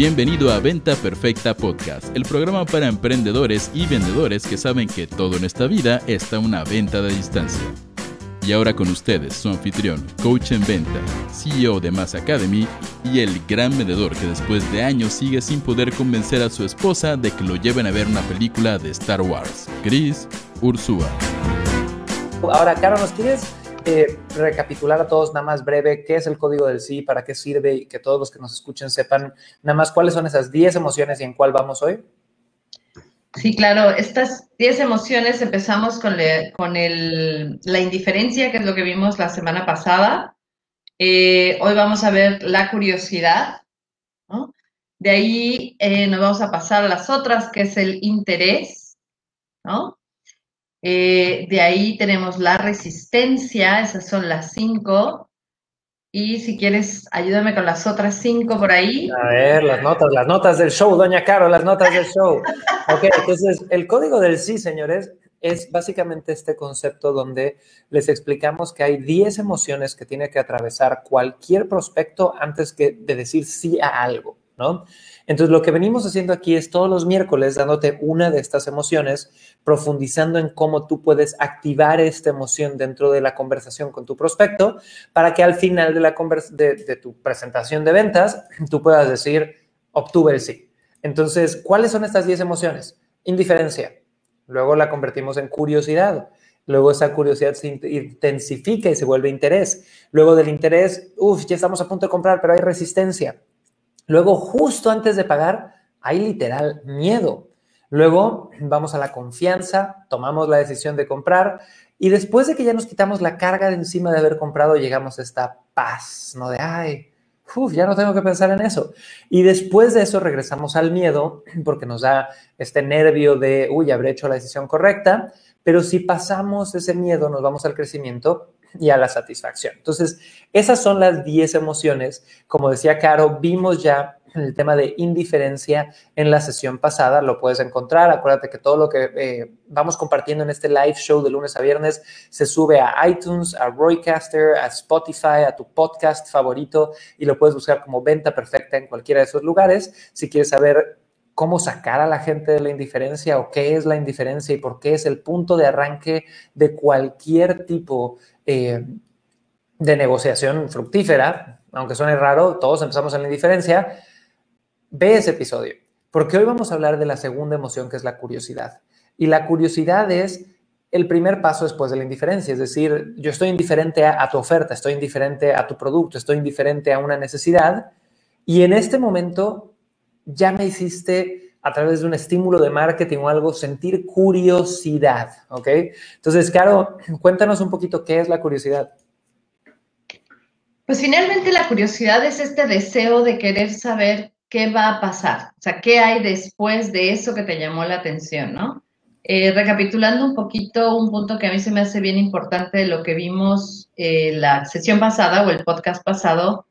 Bienvenido a Venta Perfecta Podcast, el programa para emprendedores y vendedores que saben que todo en esta vida está una venta de distancia. Y ahora con ustedes, su anfitrión, coach en venta, CEO de Mass Academy y el gran vendedor que después de años sigue sin poder convencer a su esposa de que lo lleven a ver una película de Star Wars, Chris Ursúa. Ahora, Caro, ¿nos quieres eh, recapitular a todos nada más breve qué es el código del sí, para qué sirve y que todos los que nos escuchen sepan nada más cuáles son esas 10 emociones y en cuál vamos hoy? Sí, claro, estas 10 emociones empezamos con, con la indiferencia, que es lo que vimos la semana pasada. Eh, hoy vamos a ver la curiosidad, De ahí eh, nos vamos a pasar a las otras, que es el interés, ¿no? Eh, de ahí tenemos la resistencia, esas son las cinco. Y si quieres, ayúdame con las otras cinco por ahí. A ver, las notas, las notas del show, doña Caro, las notas del show. Ok, entonces el código del sí, señores, es básicamente este concepto donde les explicamos que hay 10 emociones que tiene que atravesar cualquier prospecto antes que de decir sí a algo, ¿no? Entonces, lo que venimos haciendo aquí es todos los miércoles dándote una de estas emociones, profundizando en cómo tú puedes activar esta emoción dentro de la conversación con tu prospecto para que al final de, la de, tu presentación de ventas tú puedas decir, obtuve el sí. Entonces, ¿cuáles son estas 10 emociones? Indiferencia. Luego la convertimos en curiosidad. Luego esa curiosidad se intensifica y se vuelve interés. Luego del interés, uff, ya estamos a punto de comprar, pero hay resistencia. Luego, justo antes de pagar, hay literal miedo. Luego vamos a la confianza, tomamos la decisión de comprar y después de que ya nos quitamos la carga de encima de haber comprado, llegamos a esta paz, ¿no? De, ay, uf, ya no tengo que pensar en eso. Y después de eso regresamos al miedo porque nos da este nervio de, uy, habré hecho la decisión correcta, pero si pasamos ese miedo, nos vamos al crecimiento y a la satisfacción. Entonces, esas son las 10 emociones. Como decía Caro, vimos ya el tema de indiferencia en la sesión pasada, lo puedes encontrar. Acuérdate que todo lo que eh, vamos compartiendo en este live show de lunes a viernes se sube a iTunes, a Roycaster, a Spotify, a tu podcast favorito y lo puedes buscar como venta perfecta en cualquiera de esos lugares. Si quieres saber cómo sacar a la gente de la indiferencia o qué es la indiferencia y por qué es el punto de arranque de cualquier tipo eh, de negociación fructífera, aunque suene raro, todos empezamos en la indiferencia, ve ese episodio, porque hoy vamos a hablar de la segunda emoción que es la curiosidad. Y la curiosidad es el primer paso después de la indiferencia, es decir, yo estoy indiferente a, a tu oferta, estoy indiferente a tu producto, estoy indiferente a una necesidad y en este momento ya me hiciste a través de un estímulo de marketing o algo, sentir curiosidad, ¿ok? Entonces, Caro, cuéntanos un poquito qué es la curiosidad. Pues finalmente la curiosidad es este deseo de querer saber qué va a pasar, o sea, qué hay después de eso que te llamó la atención, ¿no? Eh, recapitulando un poquito, un punto que a mí se me hace bien importante de lo que vimos eh, la sesión pasada o el podcast pasado,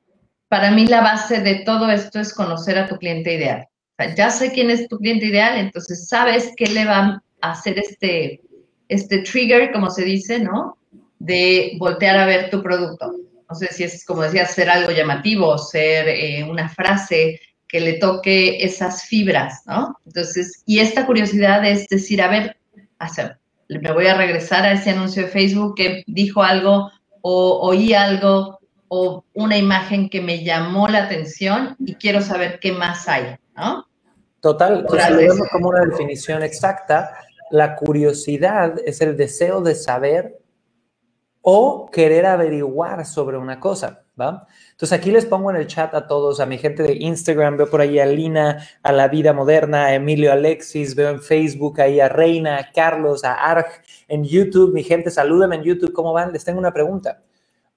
para mí la base de todo esto es conocer a tu cliente ideal ya sé quién es tu cliente ideal, entonces sabes qué le va a hacer este, este trigger, como se dice, ¿no? De voltear a ver tu producto. No sé si es, como decía, ser algo llamativo, ser eh, una frase que le toque esas fibras, ¿no? Entonces, y esta curiosidad es decir, a ver, hacer, me voy a regresar a ese anuncio de Facebook que dijo algo o oí algo o una imagen que me llamó la atención y quiero saber qué más hay, ¿no? Total, si lo vemos como una definición exacta, la curiosidad es el deseo de saber o querer averiguar sobre una cosa, ¿va? Entonces aquí les pongo en el chat a todos, a mi gente de Instagram, veo por ahí a Lina, a La Vida Moderna, a Emilio Alexis, veo en Facebook ahí a Reina, a Carlos, a Arg, en YouTube, mi gente, salúdenme en YouTube, ¿cómo van? Les tengo una pregunta.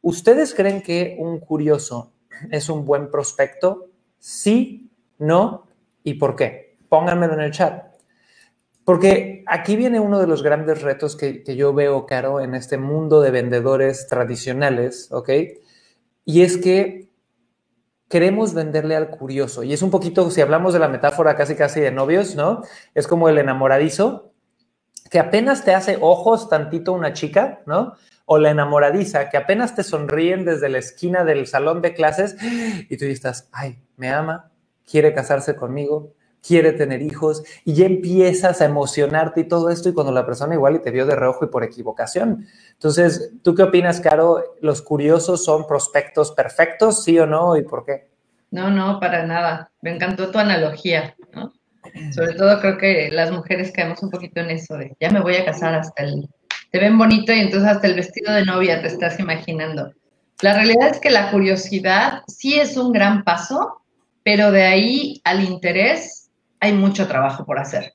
¿Ustedes creen que un curioso es un buen prospecto? Sí, no ¿Y por qué? Pónganmelo en el chat. Porque aquí viene uno de los grandes retos que, yo veo, Caro, en este mundo de vendedores tradicionales, ¿ok? Y es que queremos venderle al curioso. Y es un poquito, si hablamos de la metáfora casi casi de novios, ¿no? Es como el enamoradizo, que apenas te hace ojos tantito una chica, ¿no? O la enamoradiza, que apenas te sonríen desde la esquina del salón de clases y tú estás, ay, me ama, quiere casarse conmigo, quiere tener hijos y ya empiezas a emocionarte y todo esto y cuando la persona igual y te vio de reojo y por equivocación. Entonces, ¿tú qué opinas, Caro? ¿Los curiosos son prospectos perfectos, sí o no y por qué? No, no, para nada. Me encantó tu analogía. Sobre todo creo que las mujeres caemos un poquito en eso de ya me voy a casar hasta el... Te ven bonito y entonces hasta el vestido de novia te estás imaginando. La realidad es que la curiosidad sí es un gran paso, pero de ahí al interés hay mucho trabajo por hacer,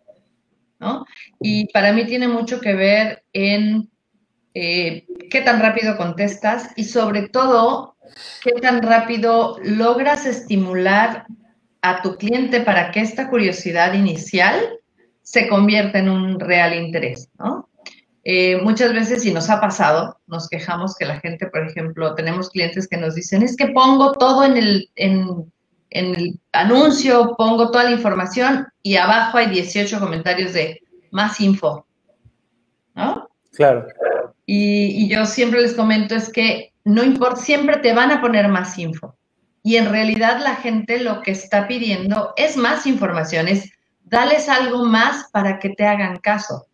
¿no? Y para mí tiene mucho que ver en eh, qué tan rápido contestas y sobre todo qué tan rápido logras estimular a tu cliente para que esta curiosidad inicial se convierta en un real interés, ¿no? Eh, muchas veces, si nos ha pasado, nos quejamos que la gente, por ejemplo, tenemos clientes que nos dicen, es que pongo todo en el, en el anuncio pongo toda la información y abajo hay 18 comentarios de más info. ¿No? Claro. Y, yo siempre les comento es que no importa, siempre te van a poner más info. Y en realidad la gente lo que está pidiendo es más información, es dales algo más para que te hagan caso.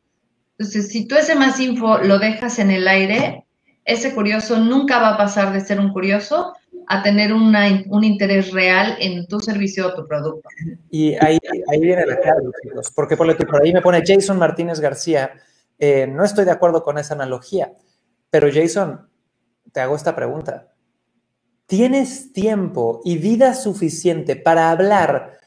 Entonces, si tú ese más info lo dejas en el aire, ese curioso nunca va a pasar de ser un curioso a tener un interés real en tu servicio o tu producto. Y ahí, ahí viene la clave, chicos, porque por, por ahí me pone Jason Martínez García, eh, no estoy de acuerdo con esa analogía, pero Jason, te hago esta pregunta. ¿Tienes tiempo y vida suficiente para hablar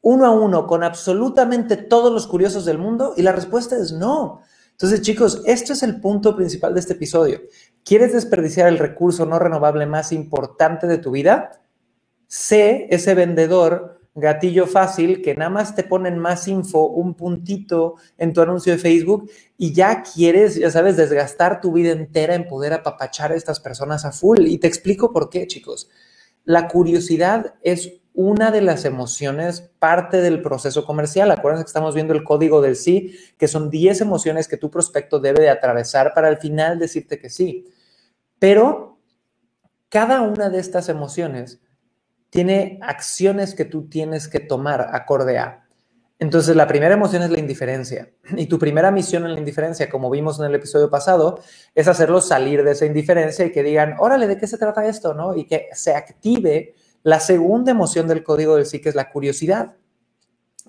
uno a uno con absolutamente todos los curiosos del mundo? Y la respuesta es no. Entonces, chicos, esto es el punto principal de este episodio. ¿Quieres desperdiciar el recurso no renovable más importante de tu vida? Sé ese vendedor gatillo fácil que nada más te ponen más info, un puntito en tu anuncio de Facebook y ya quieres, ya sabes, desgastar tu vida entera en poder apapachar a estas personas a full. Y te explico por qué, chicos. La curiosidad es una de las emociones parte del proceso comercial. Acuérdense que estamos viendo el código del sí, que son 10 emociones que tu prospecto debe de atravesar para al final decirte que sí. Pero cada una de estas emociones tiene acciones que tú tienes que tomar acorde a. Entonces, la primera emoción es la indiferencia. Y tu primera misión en la indiferencia, como vimos en el episodio pasado, es hacerlos salir de esa indiferencia y que digan, órale, ¿de qué se trata esto? ¿no? Y que se active la segunda emoción del código del sí, que es la curiosidad.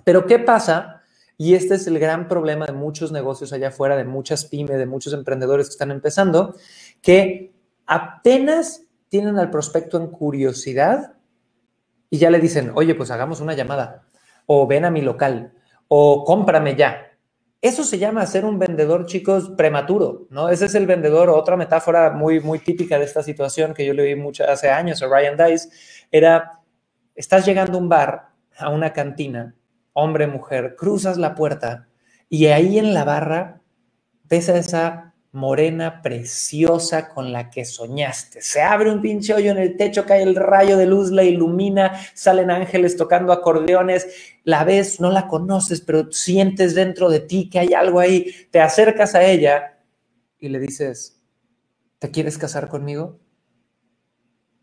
Pero ¿qué pasa? Y este es el gran problema de muchos negocios allá afuera, de muchas pymes, de muchos emprendedores que están empezando, que apenas tienen al prospecto en curiosidad y ya le dicen, oye, pues hagamos una llamada, o ven a mi local, o cómprame ya. Eso se llama ser un vendedor, chicos, prematuro, ¿no? Ese es el vendedor, otra metáfora muy, muy típica de esta situación que yo le vi mucho hace años a Ryan Dice, era, estás llegando a un bar, a una cantina, hombre, mujer, cruzas la puerta y ahí en la barra ves a esa morena, preciosa con la que soñaste. Se abre un pinche hoyo en el techo, cae el rayo de luz, la ilumina, salen ángeles tocando acordeones, la ves, no la conoces, pero sientes dentro de ti que hay algo ahí, te acercas a ella y le dices, ¿te quieres casar conmigo?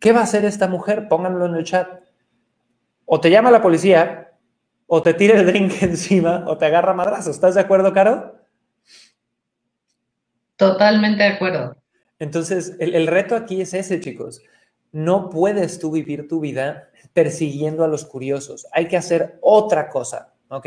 ¿Qué va a hacer esta mujer? Pónganlo en el chat. O te llama la policía, o te tira el drink encima, o te agarra madrazo. ¿Estás de acuerdo, Caro? Totalmente de acuerdo. Entonces, el, reto aquí es ese, chicos. No puedes tú vivir tu vida persiguiendo a los curiosos. Hay que hacer otra cosa, ¿ok?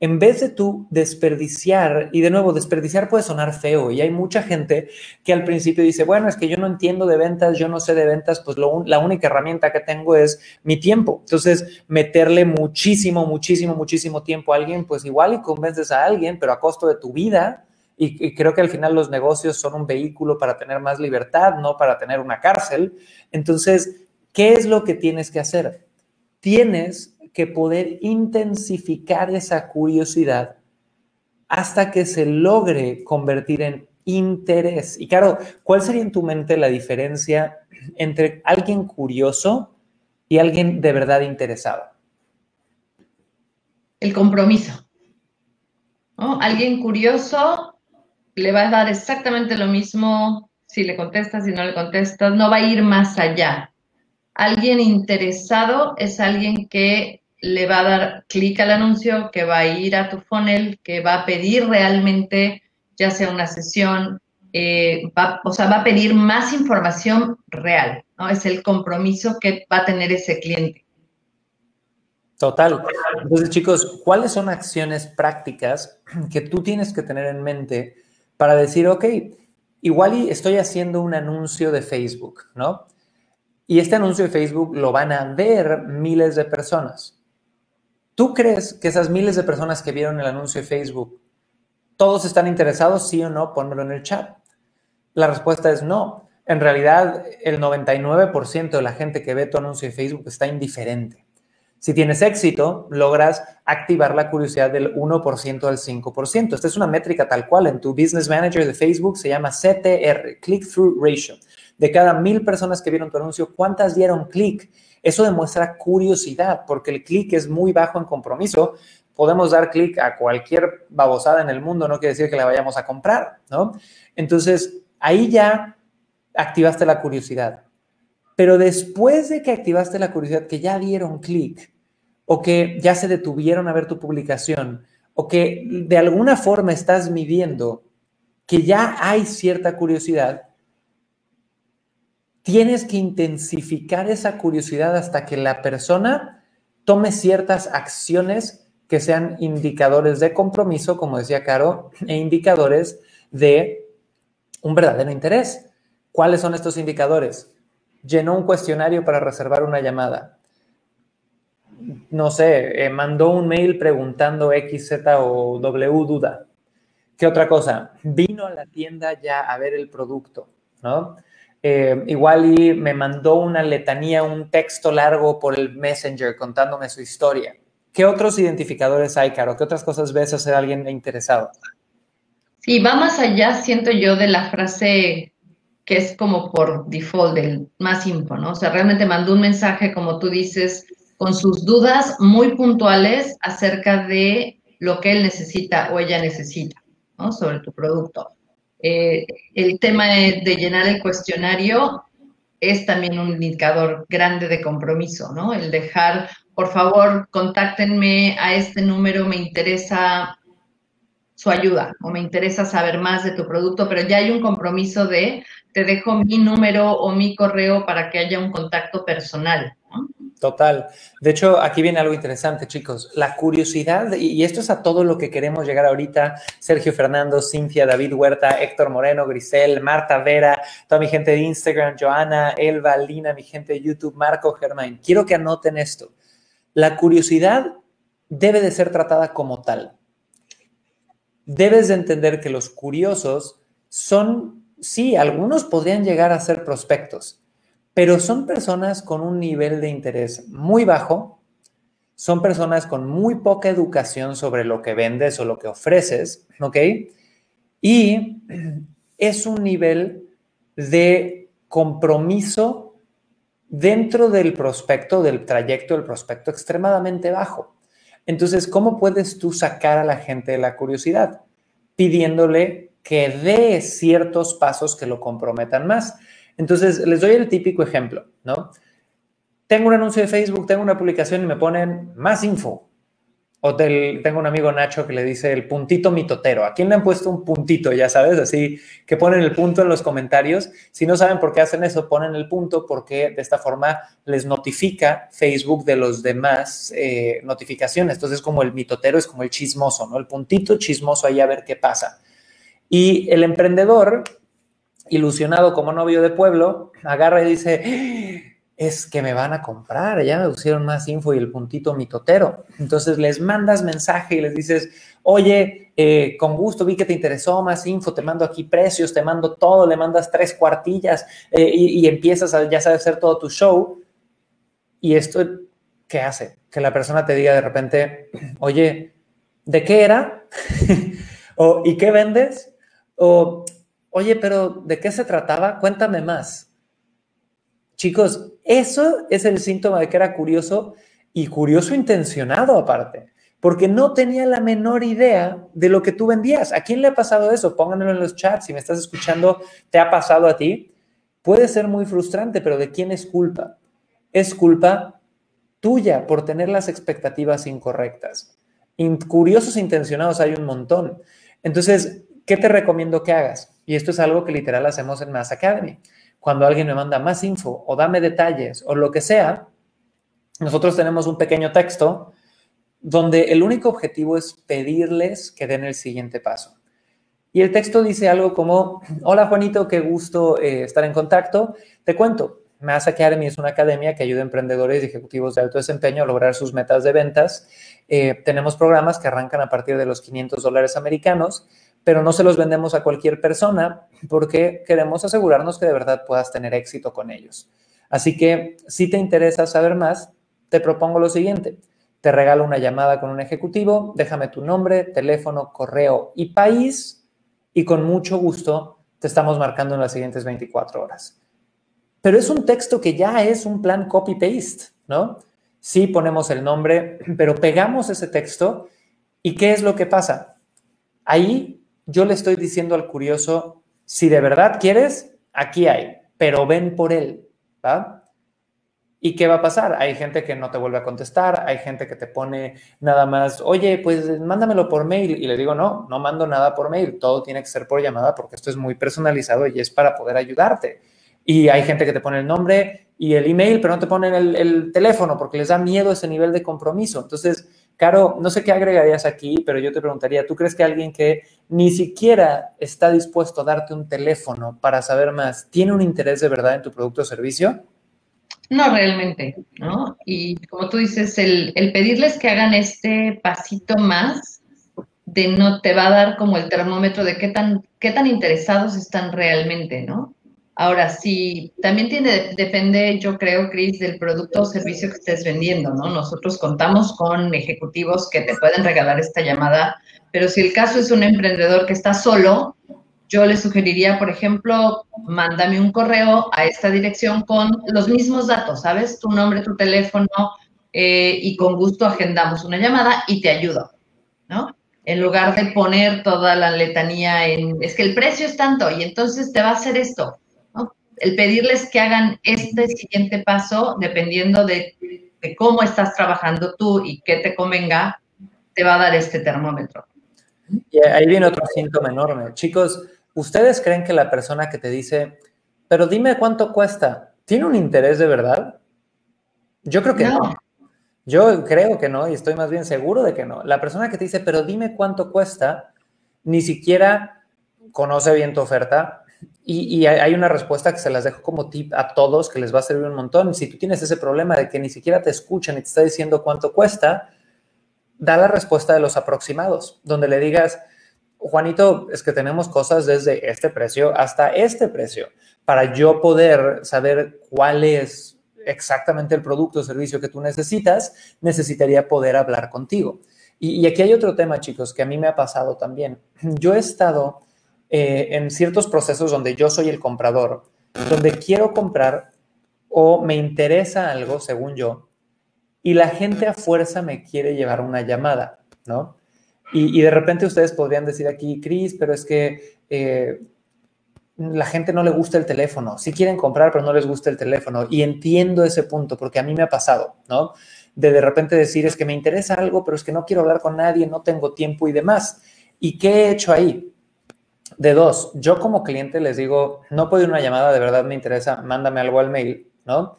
En vez de tú desperdiciar, y de nuevo, desperdiciar puede sonar feo, y hay mucha gente que al principio dice, bueno, es que yo no entiendo de ventas, yo no sé de ventas, pues la única herramienta que tengo es mi tiempo. Entonces, meterle muchísimo, muchísimo, muchísimo tiempo a alguien, pues igual y convences a alguien, pero a costo de tu vida, y, creo que al final los negocios son un vehículo para tener más libertad, no para tener una cárcel. Entonces, ¿qué es lo que tienes que hacer? Tienes que poder intensificar esa curiosidad hasta que se logre convertir en interés. Y claro, ¿cuál sería en tu mente la diferencia entre alguien curioso y alguien de verdad interesado? El compromiso. Alguien curioso le va a dar exactamente lo mismo si le contestas, si no le contestas, no va a ir más allá. Alguien interesado es alguien que le va a dar clic al anuncio, que va a ir a tu funnel, que va a pedir realmente, ya sea una sesión, eh, o sea, va a pedir más información real, ¿no? Es el compromiso que va a tener ese cliente. Total. Entonces, chicos, ¿cuáles son acciones prácticas que tú tienes que tener en mente para decir, ok, igual estoy haciendo un anuncio de Facebook, ¿no? Y este anuncio de Facebook lo van a ver miles de personas. ¿Tú crees que esas miles de personas que vieron el anuncio de Facebook, todos están interesados, sí o no? Pónmelo en el chat. La respuesta es no. En realidad, el 99% de la gente que ve tu anuncio de Facebook está indiferente. Si tienes éxito, logras activar la curiosidad del 1% al 5%. Esta es una métrica tal cual. En tu Business Manager de Facebook se llama CTR, Click-Through Ratio. De cada mil personas que vieron tu anuncio, ¿cuántas dieron clic? Eso demuestra curiosidad, porque el clic es muy bajo en compromiso. Podemos dar clic a cualquier babosada en el mundo, no quiere decir que la vayamos a comprar, ¿no? Entonces, ahí ya activaste la curiosidad. Pero después de que activaste la curiosidad, que ya dieron clic o que ya se detuvieron a ver tu publicación o que de alguna forma estás midiendo que ya hay cierta curiosidad, tienes que intensificar esa curiosidad hasta que la persona tome ciertas acciones que sean indicadores de compromiso, como decía Caro, e indicadores de un verdadero interés. ¿Cuáles son estos indicadores? Llenó un cuestionario para reservar una llamada. No sé, eh, mandó un mail preguntando X, Z o W duda. ¿Qué otra cosa? Vino a la tienda ya a ver el producto, ¿no? Eh, igual y me mandó una letanía, un texto largo por el Messenger contándome su historia. ¿Qué otros identificadores hay, Caro? ¿Qué otras cosas ves hacer a alguien interesado? Sí, va más allá, siento yo, de la frase que es como por default del más info, ¿no? O sea, realmente mandó un mensaje, como tú dices, con sus dudas muy puntuales acerca de lo que él necesita o ella necesita, ¿no? Sobre tu producto. Eh, el tema de, llenar el cuestionario es también un indicador grande de compromiso, ¿no? El dejar, por favor, contáctenme a este número, me interesa su ayuda o me interesa saber más de tu producto, pero ya hay un compromiso de te dejo mi número o mi correo para que haya un contacto personal. Total. De hecho, aquí viene algo interesante, chicos. La curiosidad, y esto es a todo lo que queremos llegar ahorita, Sergio Fernando, Cintia, David Huerta, Héctor Moreno, Grisel, Marta Vera, toda mi gente de Instagram, Joana, Elva, Lina, mi gente de YouTube, Marco, Germán. Quiero que anoten esto. La curiosidad debe de ser tratada como tal. Debes de entender que los curiosos son sí, algunos podrían llegar a ser prospectos, pero son personas con un nivel de interés muy bajo, son personas con muy poca educación sobre lo que vendes o lo que ofreces, ¿ok? Y es un nivel de compromiso dentro del prospecto, del trayecto del prospecto extremadamente bajo. Entonces, ¿cómo puedes tú sacar a la gente de la curiosidad? Pidiéndole que dé ciertos pasos que lo comprometan más. Entonces, les doy el típico ejemplo, ¿no? Tengo un anuncio de Facebook, tengo una publicación y me ponen más info. O tengo un amigo Nacho que le dice el puntito mitotero. ¿A quién le han puesto un puntito? Ya sabes, así que ponen el punto en los comentarios. Si no saben por qué hacen eso, ponen el punto porque de esta forma les notifica Facebook de los demás eh, notificaciones. Entonces, como el mitotero es como el chismoso, ¿no? El puntito chismoso ahí a ver qué pasa. Y el emprendedor, ilusionado como novio de pueblo, agarra y dice, es que me van a comprar, ya me pusieron más info y el puntito mitotero. Entonces les mandas mensaje y les dices, oye, eh, con gusto vi que te interesó más info, te mando aquí precios, te mando todo, le mandas tres cuartillas eh, y, y, empiezas a, ya sabes, hacer todo tu show. Y esto, ¿qué hace? Que la persona te diga de repente, oye, ¿de qué era? o ¿y qué vendes? O, oye, pero ¿de qué se trataba? Cuéntame más. Chicos, eso es el síntoma de que era curioso y curioso intencionado aparte, porque no tenía la menor idea de lo que tú vendías. ¿A quién le ha pasado eso? Pónganlo en los chats. Si me estás escuchando, ¿te ha pasado a ti? Puede ser muy frustrante, pero ¿de quién es culpa? es culpa tuya por tener las expectativas incorrectas. curiosos intencionados hay un montón. Entonces, ¿qué te recomiendo que hagas? Y esto es algo que literal hacemos en Mass Academy. Cuando alguien me manda más info o dame detalles o lo que sea, nosotros tenemos un pequeño texto donde el único objetivo es pedirles que den el siguiente paso. Y el texto dice algo como, hola Juanito, qué gusto eh, estar en contacto. Te cuento, Mass Academy es una academia que ayuda a emprendedores y ejecutivos de alto desempeño a lograr sus metas de ventas. Eh, tenemos programas que arrancan a partir de los 500 dólares americanos, pero no se los vendemos a cualquier persona porque queremos asegurarnos que de verdad puedas tener éxito con ellos. Así que si te interesa saber más, te propongo lo siguiente. Te regalo una llamada con un ejecutivo, déjame tu nombre, teléfono, correo y país y con mucho gusto te estamos marcando en las siguientes 24 horas. Pero es un texto que ya es un plan copy-paste, ¿no? Sí ponemos el nombre, pero pegamos ese texto y ¿qué es lo que pasa? Ahí yo le estoy diciendo al curioso, si de verdad quieres, aquí hay, pero ven por él, ¿va? ¿Y qué va a pasar? Hay gente que no te vuelve a contestar, hay gente que te pone nada más, oye, pues mándamelo por mail. Y le digo, no, no mando nada por mail, todo tiene que ser por llamada porque esto es muy personalizado y es para poder ayudarte. Y hay gente que te pone el nombre y el email, pero no te ponen el, el teléfono porque les da miedo ese nivel de compromiso. Entonces, Caro, no sé qué agregarías aquí, pero yo te preguntaría, ¿tú crees que alguien que ni siquiera está dispuesto a darte un teléfono para saber más, tiene un interés de verdad en tu producto o servicio? No, realmente, ¿no? Y como tú dices, el, pedirles que hagan este pasito más de no te va a dar como el termómetro de qué tan, qué tan interesados están realmente, ¿no? Ahora, sí, también tiene, depende, yo creo, Cris, del producto o servicio que estés vendiendo, ¿no? Nosotros contamos con ejecutivos que te pueden regalar esta llamada, pero si el caso es un emprendedor que está solo, yo le sugeriría, por ejemplo, mándame un correo a esta dirección con los mismos datos, ¿sabes? Tu nombre, tu teléfono, eh, y con gusto agendamos una llamada y te ayudo, ¿no? En lugar de poner toda la letanía en, es que el precio es tanto y entonces te va a hacer esto. El pedirles que hagan este siguiente paso, dependiendo de, de cómo estás trabajando tú y qué te convenga, te va a dar este termómetro. Y ahí viene otro síntoma enorme. Chicos, ¿Ustedes creen que la persona que te dice, pero dime cuánto cuesta, tiene un interés de verdad? Yo creo que no. Yo creo que no y estoy más bien seguro de que no. La persona que te dice, pero dime cuánto cuesta, ni siquiera conoce bien tu oferta y, hay una respuesta que se las dejo como tip a todos que les va a servir un montón. Si tú tienes ese problema de que ni siquiera te escuchan y te está diciendo cuánto cuesta, da la respuesta de los aproximados, donde le digas, Juanito, es que tenemos cosas desde este precio hasta este precio. Para yo poder saber cuál es exactamente el producto o servicio que tú necesitas, necesitaría poder hablar contigo. Y, aquí hay otro tema, chicos, que a mí me ha pasado también. Yo he estado eh, en ciertos procesos donde yo soy el comprador, donde quiero comprar o me interesa algo, según yo, y la gente a fuerza me quiere llevar una llamada, ¿no? Y, de repente ustedes podrían decir aquí, Cris, pero es que eh, la gente no le gusta el teléfono. Sí quieren comprar, pero no les gusta el teléfono. Y entiendo ese punto, porque a mí me ha pasado, ¿no? De de repente decir, es que me interesa algo, pero es que no quiero hablar con nadie, no tengo tiempo y demás. ¿Y qué he hecho ahí? De dos, yo como cliente les digo, no puedo ir una llamada, de verdad me interesa, mándame algo al mail, ¿no?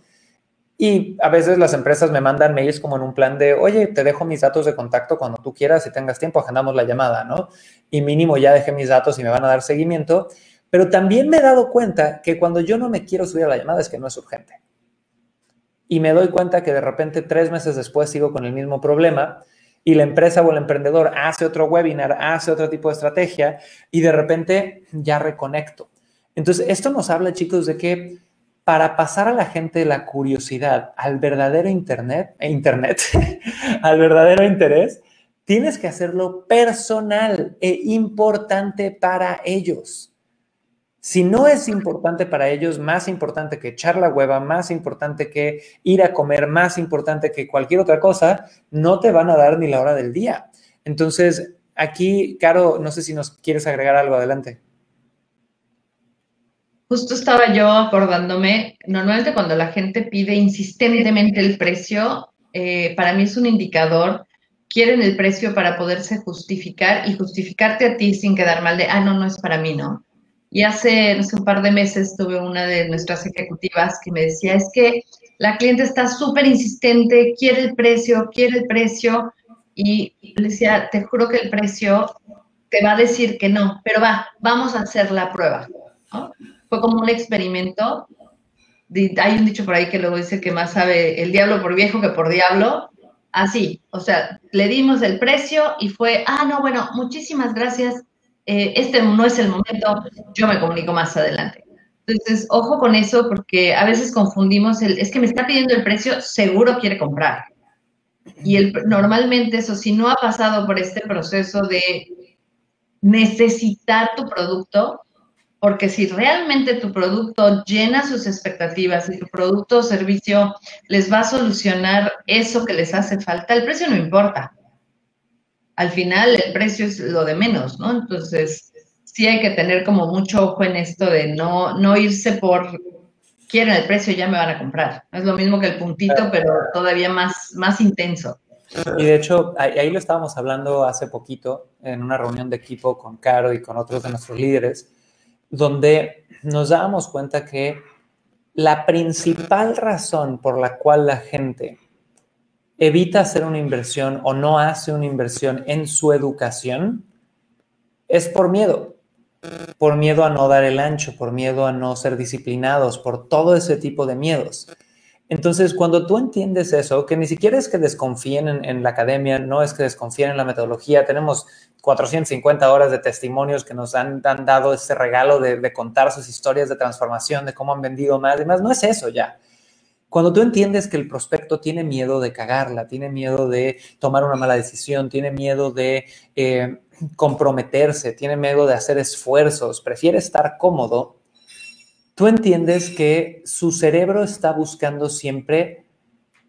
Y a veces las empresas me mandan mails como en un plan de, oye, te dejo mis datos de contacto cuando tú quieras y tengas tiempo, agendamos la llamada, ¿no? Y mínimo ya dejé mis datos y me van a dar seguimiento. Pero también me he dado cuenta que cuando yo no me quiero subir a la llamada es que no es urgente. Y me doy cuenta que de repente tres meses después sigo con el mismo problema y la empresa o el emprendedor hace otro webinar, hace otro tipo de estrategia y de repente ya reconecto. Entonces, esto nos habla, chicos, de que para pasar a la gente la curiosidad al verdadero internet, e internet, al verdadero interés, tienes que hacerlo personal e importante para ellos. Si no es importante para ellos, más importante que echar la hueva, más importante que ir a comer, más importante que cualquier otra cosa, no te van a dar ni la hora del día. Entonces, aquí, Caro, no sé si nos quieres agregar algo adelante. justo estaba yo acordándome, normalmente cuando la gente pide insistentemente el precio, eh, para mí es un indicador, quieren el precio para poderse justificar y justificarte a ti sin quedar mal de, ah, no, no es para mí, ¿no? Y hace, un par de meses tuve una de nuestras ejecutivas que me decía, es que la cliente está súper insistente, quiere el precio, quiere el precio, y le decía, te juro que el precio te va a decir que no, pero va, vamos a hacer la prueba. Fue como un experimento. Hay un dicho por ahí que luego dice que más sabe el diablo por viejo que por diablo. Así, o sea, le dimos el precio y fue, ah, no, bueno, muchísimas gracias, eh, este no es el momento, yo me comunico más adelante. Entonces, ojo con eso porque a veces confundimos el, es que me está pidiendo el precio, seguro quiere comprar. Y el, normalmente eso, si no ha pasado por este proceso de necesitar tu producto, porque si realmente tu producto llena sus expectativas y tu producto o servicio les va a solucionar eso que les hace falta, el precio no importa. Al final el precio es lo de menos, ¿no? Entonces, sí hay que tener como mucho ojo en esto de no, no irse por quieren el precio, ya me van a comprar. Es lo mismo que el puntito, pero todavía más, más intenso. Y de hecho, ahí, lo estábamos hablando hace poquito en una reunión de equipo con Caro y con otros de nuestros líderes, donde nos dábamos cuenta que la principal razón por la cual la gente evita hacer una inversión o no hace una inversión en su educación es por miedo por miedo a no dar el ancho, por miedo a no ser disciplinados, por todo ese tipo de miedos. Entonces, cuando tú entiendes eso, que ni siquiera es que desconfíen en, la academia, no es que desconfíen en la metodología, tenemos 450 horas de testimonios que nos han, dado ese regalo de, contar sus historias de transformación, de cómo han vendido más, además, no es eso ya. Cuando tú entiendes que el prospecto tiene miedo de cagarla, tiene miedo de tomar una mala decisión, tiene miedo de eh, comprometerse, tiene miedo de hacer esfuerzos, prefiere estar cómodo, tú entiendes que su cerebro está buscando siempre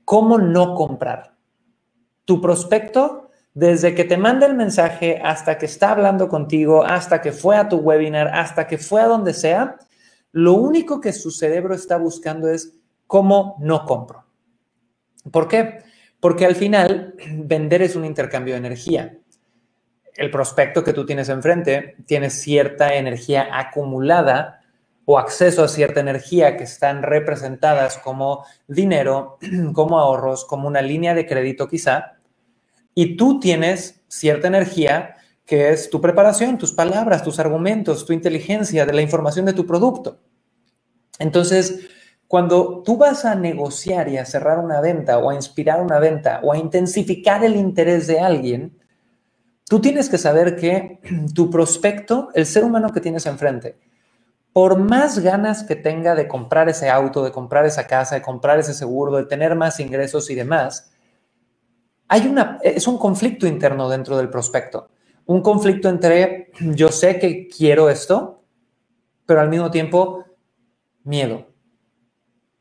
cómo no comprar. Tu prospecto, desde que te manda el mensaje hasta que está hablando contigo, hasta que fue a tu webinar, hasta que fue a donde sea, lo único que su cerebro está buscando es cómo no compro. ¿Por qué? Porque al final vender es un intercambio de energía el prospecto que tú tienes enfrente tiene cierta energía acumulada o acceso a cierta energía que están representadas como dinero, como ahorros, como una línea de crédito quizá, y tú tienes cierta energía que es tu preparación, tus palabras, tus argumentos, tu inteligencia de la información de tu producto. Entonces, cuando tú vas a negociar y a cerrar una venta o a inspirar una venta o a intensificar el interés de alguien, Tú tienes que saber que tu prospecto, el ser humano que tienes enfrente, por más ganas que tenga de comprar ese auto, de comprar esa casa, de comprar ese seguro, de tener más ingresos y demás, hay una, es un conflicto interno dentro del prospecto. Un conflicto entre yo sé que quiero esto, pero al mismo tiempo miedo.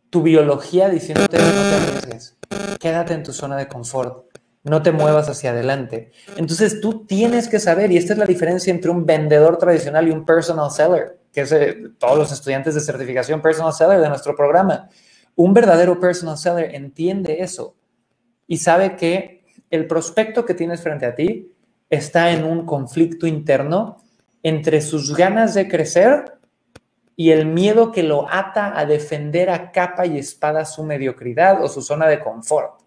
Tu biología diciéndote no te arriesgues, quédate en tu zona de confort no te muevas hacia adelante. Entonces tú tienes que saber, y esta es la diferencia entre un vendedor tradicional y un personal seller, que es eh, todos los estudiantes de certificación personal seller de nuestro programa. Un verdadero personal seller entiende eso y sabe que el prospecto que tienes frente a ti está en un conflicto interno entre sus ganas de crecer y el miedo que lo ata a defender a capa y espada su mediocridad o su zona de confort.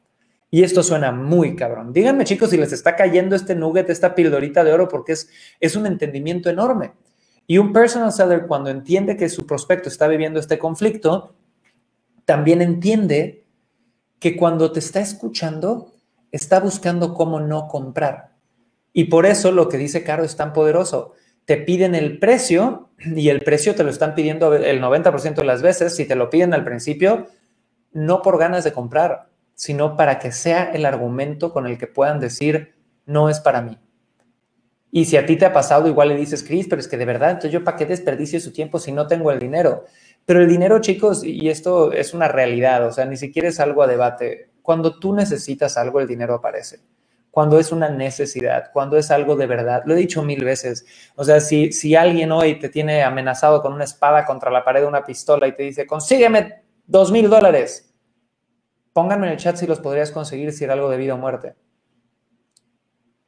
Y esto suena muy cabrón. Díganme, chicos, si les está cayendo este nugget, esta pildorita de oro, porque es, es un entendimiento enorme. Y un personal seller, cuando entiende que su prospecto está viviendo este conflicto, también entiende que cuando te está escuchando, está buscando cómo no comprar. Y por eso lo que dice Caro es tan poderoso. Te piden el precio y el precio te lo están pidiendo el 90% de las veces. Si te lo piden al principio, no por ganas de comprar, sino para que sea el argumento con el que puedan decir, no es para mí. Y si a ti te ha pasado, igual le dices, Chris, pero es que de verdad, entonces yo para qué desperdicio su tiempo si no tengo el dinero. Pero el dinero, chicos, y esto es una realidad, o sea, ni siquiera es algo a debate. Cuando tú necesitas algo, el dinero aparece. Cuando es una necesidad, cuando es algo de verdad. Lo he dicho mil veces. O sea, si, si alguien hoy te tiene amenazado con una espada contra la pared de una pistola y te dice, consígueme dos mil dólares, pónganme en el chat si los podrías conseguir si era algo de vida o muerte.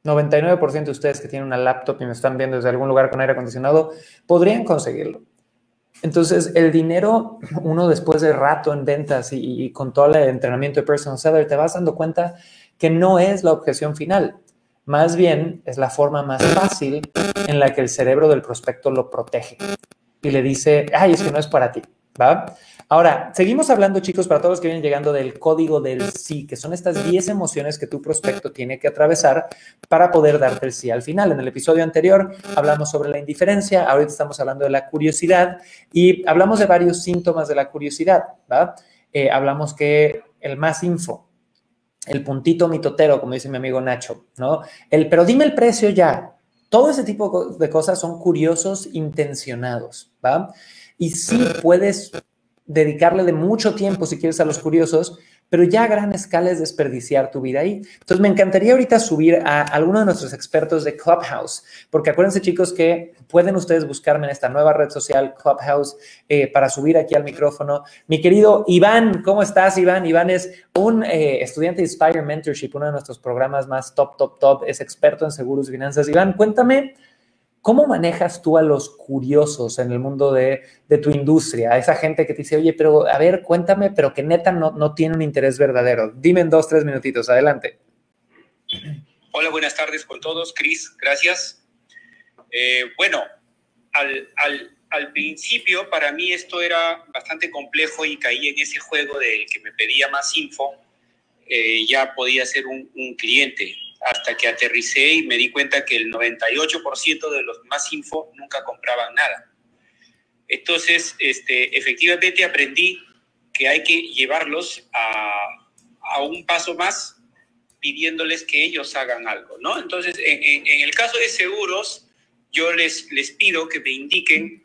99% de ustedes que tienen una laptop y me están viendo desde algún lugar con aire acondicionado, podrían conseguirlo. Entonces, el dinero, uno después de rato en ventas y, con todo el entrenamiento de personal seller, te vas dando cuenta que no es la objeción final. Más bien es la forma más fácil en la que el cerebro del prospecto lo protege y le dice, ay, es que no es para ti, ¿va? Ahora, seguimos hablando, chicos, para todos los que vienen llegando del código del sí, que son estas 10 emociones que tu prospecto tiene que atravesar para poder darte el sí al final. En el episodio anterior hablamos sobre la indiferencia, ahorita estamos hablando de la curiosidad y hablamos de varios síntomas de la curiosidad, ¿va? Eh, hablamos que el más info, el puntito mitotero, como dice mi amigo Nacho, ¿no? El, pero dime el precio ya. Todo ese tipo de cosas son curiosos intencionados, ¿va? Y sí puedes dedicarle de mucho tiempo, si quieres, a los curiosos, pero ya a gran escala es desperdiciar tu vida ahí. Entonces, me encantaría ahorita subir a alguno de nuestros expertos de Clubhouse, porque acuérdense, chicos, que pueden ustedes buscarme en esta nueva red social, Clubhouse, eh, para subir aquí al micrófono. Mi querido Iván, ¿cómo estás, Iván? Iván es un eh, estudiante de Inspire Mentorship, uno de nuestros programas más top, top, top, es experto en seguros y finanzas. Iván, cuéntame ¿Cómo manejas tú a los curiosos en el mundo de, tu industria? A esa gente que te dice, oye, pero a ver, cuéntame, pero que neta no, no tiene un interés verdadero. Dime en dos, tres minutitos. Adelante. Hola, buenas tardes con todos. Cris, gracias. Eh, bueno, al, principio para mí esto era bastante complejo y caí en ese juego de que me pedía más info. Eh, ya podía ser un, un cliente hasta que aterricé y me di cuenta que el 98% de los más info nunca compraban nada. Entonces, este, efectivamente aprendí que hay que llevarlos a, a, un paso más pidiéndoles que ellos hagan algo, ¿no? Entonces, en, en, el caso de seguros, yo les, les pido que me indiquen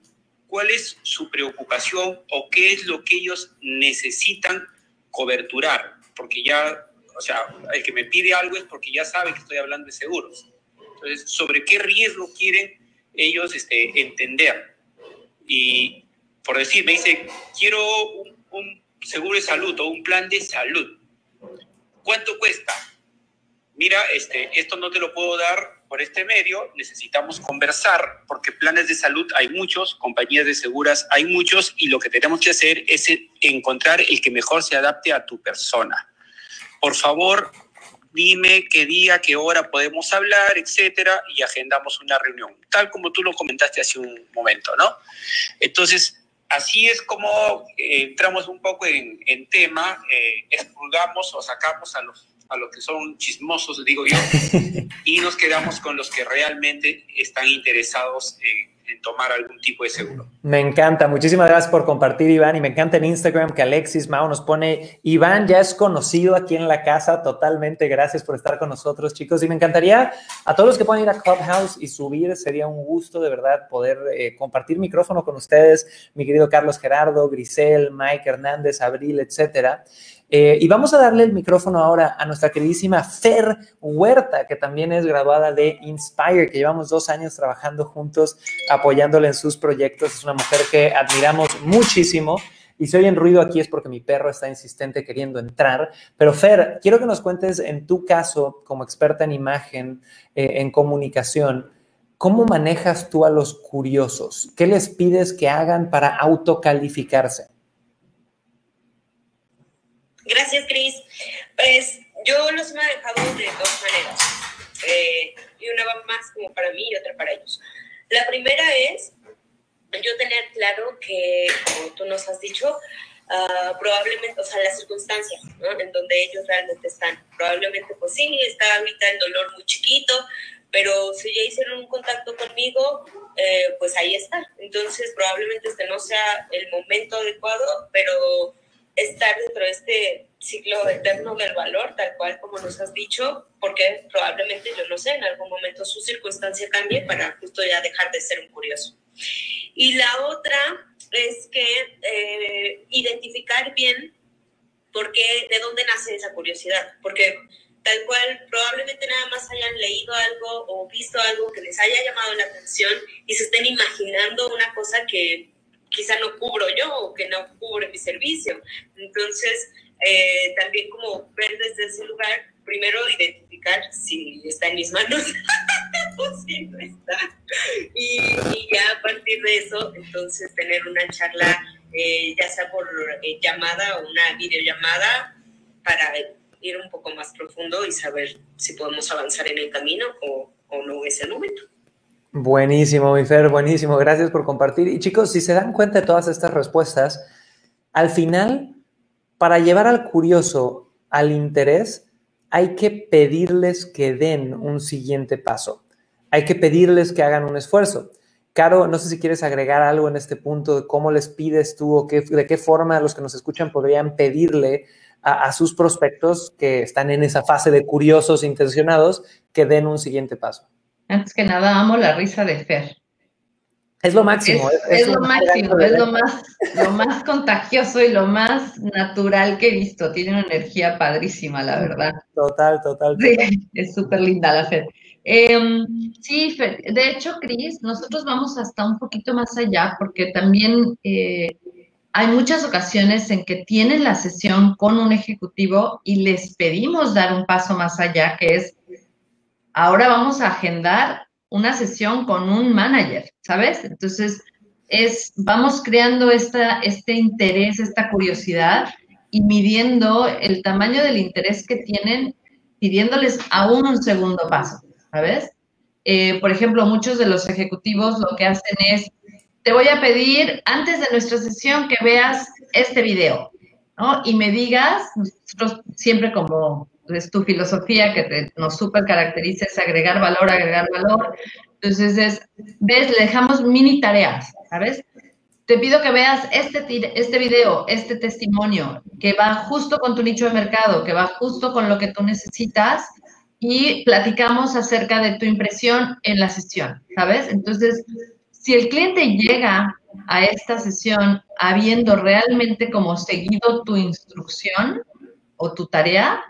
cuál es su preocupación o qué es lo que ellos necesitan coberturar, porque ya o sea, el que me pide algo es porque ya sabe que estoy hablando de seguros. Entonces, ¿sobre qué riesgo quieren ellos este, entender? Y por decir, me dice, quiero un, seguro de salud o un plan de salud. ¿Cuánto cuesta? Mira, este, esto no te lo puedo dar por este medio, necesitamos conversar porque planes de salud hay muchos, compañías de seguras hay muchos y lo que tenemos que hacer es encontrar el que mejor se adapte a tu persona por favor, dime qué día, qué hora podemos hablar, etcétera, y agendamos una reunión, tal como tú lo comentaste hace un momento, ¿no? Entonces, así es como eh, entramos un poco en, tema, eh, expulgamos o sacamos a los, a los que son chismosos, digo yo, y nos quedamos con los que realmente están interesados en tomar algún tipo de seguro. Me encanta, muchísimas gracias por compartir, Iván, y me encanta en Instagram que Alexis Mao nos pone, Iván ya es conocido aquí en la casa, totalmente, gracias por estar con nosotros, chicos, y me encantaría a todos los que puedan ir a Clubhouse y subir, sería un gusto de verdad poder eh, compartir micrófono con ustedes, mi querido Carlos Gerardo, Grisel, Mike Hernández, Abril, etcétera. Eh, y vamos a darle el micrófono ahora a nuestra queridísima Fer Huerta, que también es graduada de Inspire, que llevamos dos años trabajando juntos, apoyándole en sus proyectos. Es una mujer que admiramos muchísimo. Y si oyen ruido aquí es porque mi perro está insistente queriendo entrar. Pero Fer, quiero que nos cuentes en tu caso, como experta en imagen, eh, en comunicación, ¿cómo manejas tú a los curiosos? ¿Qué les pides que hagan para autocalificarse? Gracias, Cris. Pues yo los he manejado de dos maneras. Eh, y una va más como para mí y otra para ellos. La primera es yo tener claro que, como tú nos has dicho, uh, probablemente, o sea, las circunstancias ¿no? en donde ellos realmente están. Probablemente, pues sí, está ahorita el dolor muy chiquito, pero si ya hicieron un contacto conmigo, eh, pues ahí está. Entonces, probablemente este no sea el momento adecuado, pero estar dentro de este ciclo eterno del valor, tal cual como nos has dicho, porque probablemente, yo no sé, en algún momento su circunstancia cambie para justo ya dejar de ser un curioso. Y la otra es que eh, identificar bien por qué, de dónde nace esa curiosidad, porque tal cual probablemente nada más hayan leído algo o visto algo que les haya llamado la atención y se estén imaginando una cosa que quizá no cubro yo o que no cubre mi servicio. Entonces, eh, también como ver desde ese lugar, primero identificar si está en mis manos o si no está. Y, ya a partir de eso, entonces tener una charla, eh, ya sea por eh, llamada o una videollamada, para ir un poco más profundo y saber si podemos avanzar en el camino o, o no es el momento. Buenísimo, mi Fer, buenísimo. Gracias por compartir. Y chicos, si se dan cuenta de todas estas respuestas, al final, para llevar al curioso al interés, hay que pedirles que den un siguiente paso. Hay que pedirles que hagan un esfuerzo. Caro, no sé si quieres agregar algo en este punto de cómo les pides tú o qué, de qué forma los que nos escuchan podrían pedirle a, sus prospectos que están en esa fase de curiosos intencionados que den un siguiente paso. Antes que nada, amo la risa de Fer. Es lo máximo. Es, lo máximo, es lo más, lo más contagioso y lo más natural que he visto. Tiene una energía padrísima, la verdad. Total, total. Sí, es súper linda la Fer. Em, sí, Fer, de hecho, Cris, nosotros vamos hasta un poquito más allá porque también eh, hay muchas ocasiones en que tienen la sesión con un ejecutivo y les pedimos dar un paso más allá, que es, ahora vamos a agendar una sesión con un manager, ¿sabes? Entonces, es, vamos creando esta, este interés, esta curiosidad y midiendo el tamaño del interés que tienen, pidiéndoles aún un segundo paso, ¿sabes? Eh, por ejemplo, muchos de los ejecutivos lo que hacen es, te voy a pedir antes de nuestra sesión que veas este video, ¿no? Y me digas, nosotros siempre como es tu filosofía que nos súper caracteriza es agregar valor, agregar valor. Entonces es, ves, le dejamos mini tareas, ¿sabes? Te pido que veas este, este video, este testimonio, que va justo con tu nicho de mercado, que va justo con lo que tú necesitas y platicamos acerca de tu impresión en la sesión, ¿sabes? Entonces, si el cliente llega a esta sesión habiendo realmente como seguido tu instrucción o tu tarea,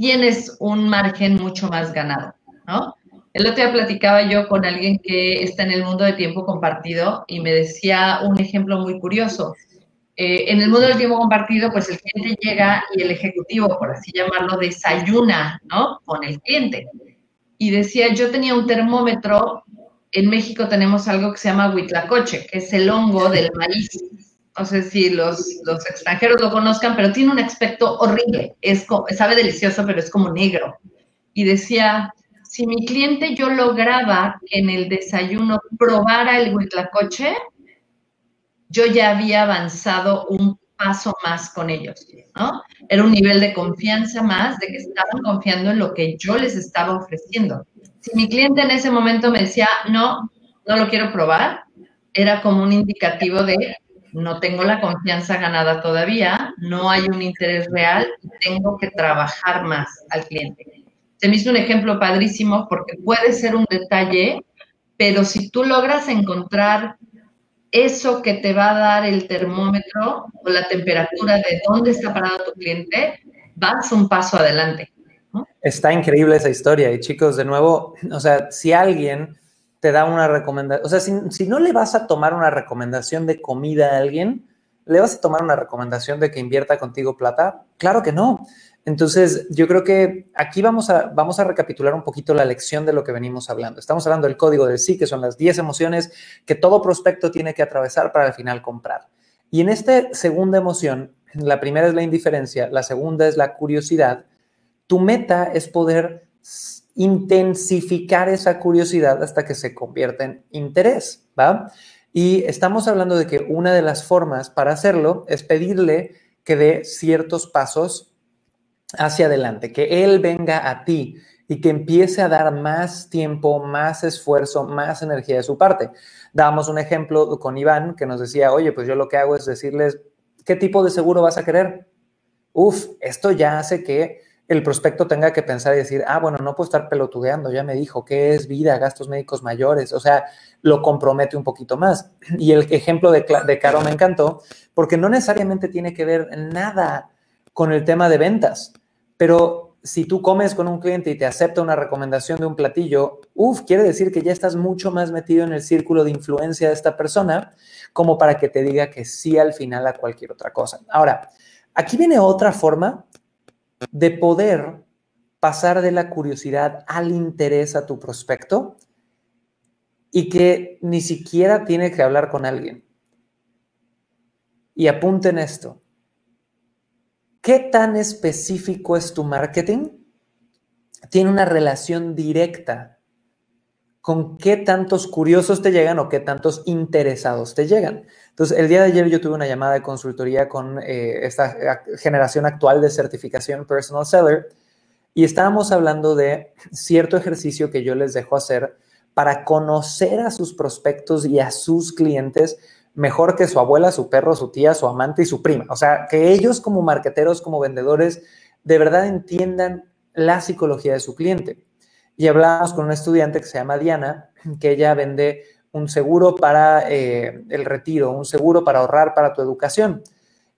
tienes un margen mucho más ganado, ¿no? El otro día platicaba yo con alguien que está en el mundo de tiempo compartido y me decía un ejemplo muy curioso. Eh, en el mundo del tiempo compartido, pues el cliente llega y el ejecutivo, por así llamarlo, desayuna, ¿no? Con el cliente. Y decía, yo tenía un termómetro en México tenemos algo que se llama huitlacoche, que es el hongo del maíz. No sé si los, los extranjeros lo conozcan, pero tiene un aspecto horrible. Es, sabe delicioso, pero es como negro. Y decía, si mi cliente yo lograba que en el desayuno probara el huitlacoche, yo ya había avanzado un paso más con ellos, ¿no? Era un nivel de confianza más, de que estaban confiando en lo que yo les estaba ofreciendo. Si mi cliente en ese momento me decía, no, no lo quiero probar, era como un indicativo de no tengo la confianza ganada todavía, no hay un interés real, tengo que trabajar más al cliente. Se me hizo un ejemplo padrísimo porque puede ser un detalle, pero si tú logras encontrar eso que te va a dar el termómetro o la temperatura de dónde está parado tu cliente, vas un paso adelante. Está increíble esa historia. Y chicos, de nuevo, o sea, si alguien te da una recomendación, o sea, si, no le vas a tomar una recomendación de comida a alguien, ¿le vas a tomar una recomendación de que invierta contigo plata? Claro que no. Entonces, yo creo que aquí vamos a, vamos a recapitular un poquito la lección de lo que venimos hablando. Estamos hablando del código del sí, que son las 10 emociones que todo prospecto tiene que atravesar para al final comprar. Y en esta segunda emoción, la primera es la indiferencia, la segunda es la curiosidad tu meta es poder intensificar esa curiosidad hasta que se convierta en interés, ¿va? Y estamos hablando de que una de las formas para hacerlo es pedirle que dé ciertos pasos hacia adelante, que él venga a ti y que empiece a dar más tiempo, más esfuerzo, más energía de su parte. Dábamos un ejemplo con Iván que nos decía, oye, pues yo lo que hago es decirles, ¿qué tipo de seguro vas a querer? Uf, esto ya hace que el prospecto tenga que pensar y decir, ah, bueno, no puedo estar pelotudeando, ya me dijo qué es vida, gastos médicos mayores, o sea, lo compromete un poquito más. Y el ejemplo de, de Caro me encantó, porque no necesariamente tiene que ver nada con el tema de ventas, pero si tú comes con un cliente y te acepta una recomendación de un platillo, uff, quiere decir que ya estás mucho más metido en el círculo de influencia de esta persona como para que te diga que sí al final a cualquier otra cosa. Ahora, aquí viene otra forma de poder pasar de la curiosidad al interés a tu prospecto y que ni siquiera tiene que hablar con alguien. Y apunten esto. ¿Qué tan específico es tu marketing? Tiene una relación directa con qué tantos curiosos te llegan o qué tantos interesados te llegan. Entonces, el día de ayer yo tuve una llamada de consultoría con eh, esta generación actual de certificación Personal Seller y estábamos hablando de cierto ejercicio que yo les dejo hacer para conocer a sus prospectos y a sus clientes mejor que su abuela, su perro, su tía, su amante y su prima. O sea, que ellos como marqueteros, como vendedores, de verdad entiendan la psicología de su cliente. Y hablábamos con una estudiante que se llama Diana, que ella vende un seguro para eh, el retiro, un seguro para ahorrar para tu educación.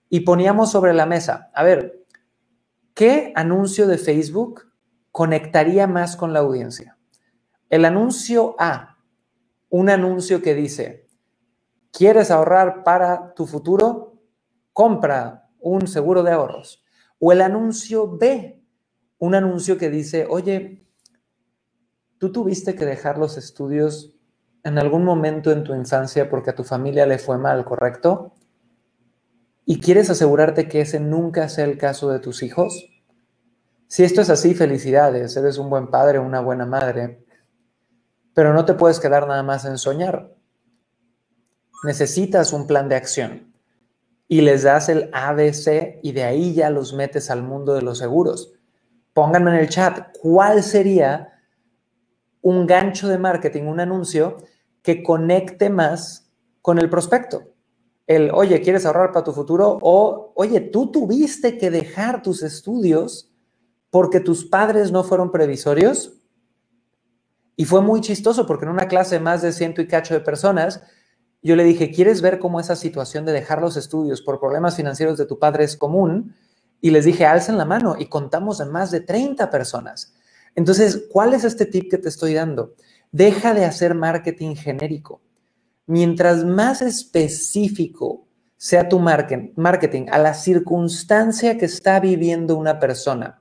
Y poníamos sobre la mesa, a ver, ¿qué anuncio de Facebook conectaría más con la audiencia? El anuncio A, un anuncio que dice, ¿quieres ahorrar para tu futuro? Compra un seguro de ahorros. O el anuncio B, un anuncio que dice, oye, tú tuviste que dejar los estudios en algún momento en tu infancia porque a tu familia le fue mal, ¿correcto? ¿Y quieres asegurarte que ese nunca sea el caso de tus hijos? Si esto es así, felicidades, eres un buen padre, una buena madre, pero no te puedes quedar nada más en soñar. Necesitas un plan de acción y les das el ABC y de ahí ya los metes al mundo de los seguros. Pónganme en el chat cuál sería un gancho de marketing, un anuncio que conecte más con el prospecto. El, oye, ¿quieres ahorrar para tu futuro? O, oye, tú tuviste que dejar tus estudios porque tus padres no fueron previsorios. Y fue muy chistoso porque en una clase de más de ciento y cacho de personas, yo le dije, ¿quieres ver cómo esa situación de dejar los estudios por problemas financieros de tu padre es común? Y les dije, alcen la mano y contamos en más de 30 personas. Entonces, ¿cuál es este tip que te estoy dando? Deja de hacer marketing genérico. Mientras más específico sea tu marketing a la circunstancia que está viviendo una persona,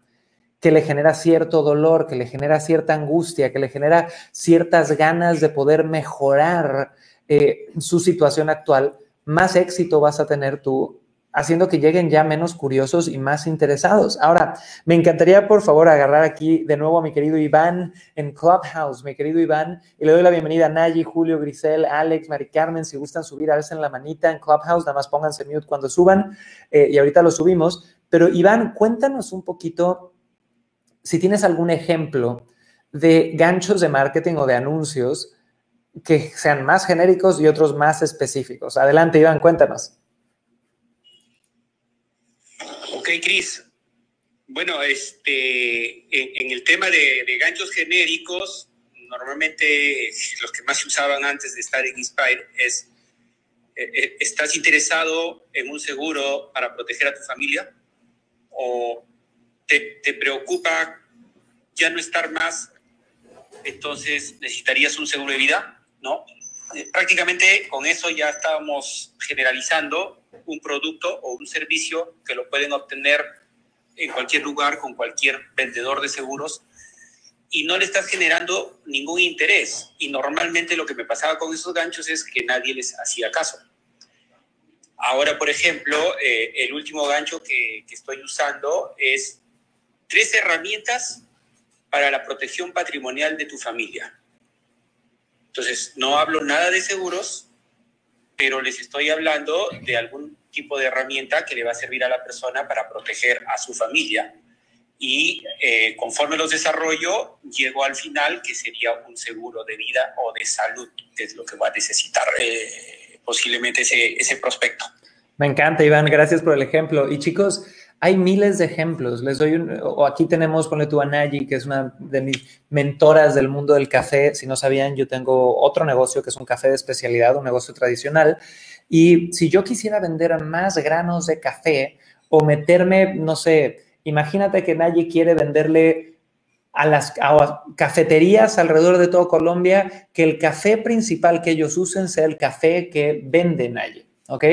que le genera cierto dolor, que le genera cierta angustia, que le genera ciertas ganas de poder mejorar eh, su situación actual, más éxito vas a tener tú haciendo que lleguen ya menos curiosos y más interesados. Ahora, me encantaría, por favor, agarrar aquí de nuevo a mi querido Iván en Clubhouse, mi querido Iván, y le doy la bienvenida a Nayi, Julio, Grisel, Alex, Mari Carmen, si gustan subir, alcen la manita en Clubhouse, nada más pónganse mute cuando suban, eh, y ahorita lo subimos. Pero Iván, cuéntanos un poquito si tienes algún ejemplo de ganchos de marketing o de anuncios que sean más genéricos y otros más específicos. Adelante, Iván, cuéntanos. Cris. Bueno, este, en, el tema de, ganchos genéricos, normalmente los que más se usaban antes de estar en Inspire es, eh, eh, ¿estás interesado en un seguro para proteger a tu familia? ¿O te, preocupa ya no estar más, entonces necesitarías un seguro de vida, ¿no? Eh, prácticamente con eso ya estábamos generalizando un producto o un servicio que lo pueden obtener en cualquier lugar con cualquier vendedor de seguros y no le estás generando ningún interés. Y normalmente lo que me pasaba con esos ganchos es que nadie les hacía caso. Ahora, por ejemplo, eh, el último gancho que, que, estoy usando es tres herramientas para la protección patrimonial de tu familia. Entonces, no hablo nada de seguros, pero les estoy hablando de algún tipo de herramienta que le va a servir a la persona para proteger a su familia. Y eh, conforme los desarrollo, llego al final, que sería un seguro de vida o de salud, que es lo que va a necesitar eh, posiblemente ese, ese prospecto. Me encanta, Iván. Gracias por el ejemplo. Y chicos, hay miles de ejemplos. Les doy un, o aquí tenemos, ponle tú a Nayi, que es una de mis mentoras del mundo del café. Si no sabían, yo tengo otro negocio que es un café de especialidad, un negocio tradicional. Y si yo quisiera vender más granos de café o meterme, no sé, imagínate que nadie quiere venderle a las cafeterías alrededor de toda Colombia que el café principal que ellos usen sea el café que vende Naye, ¿ok?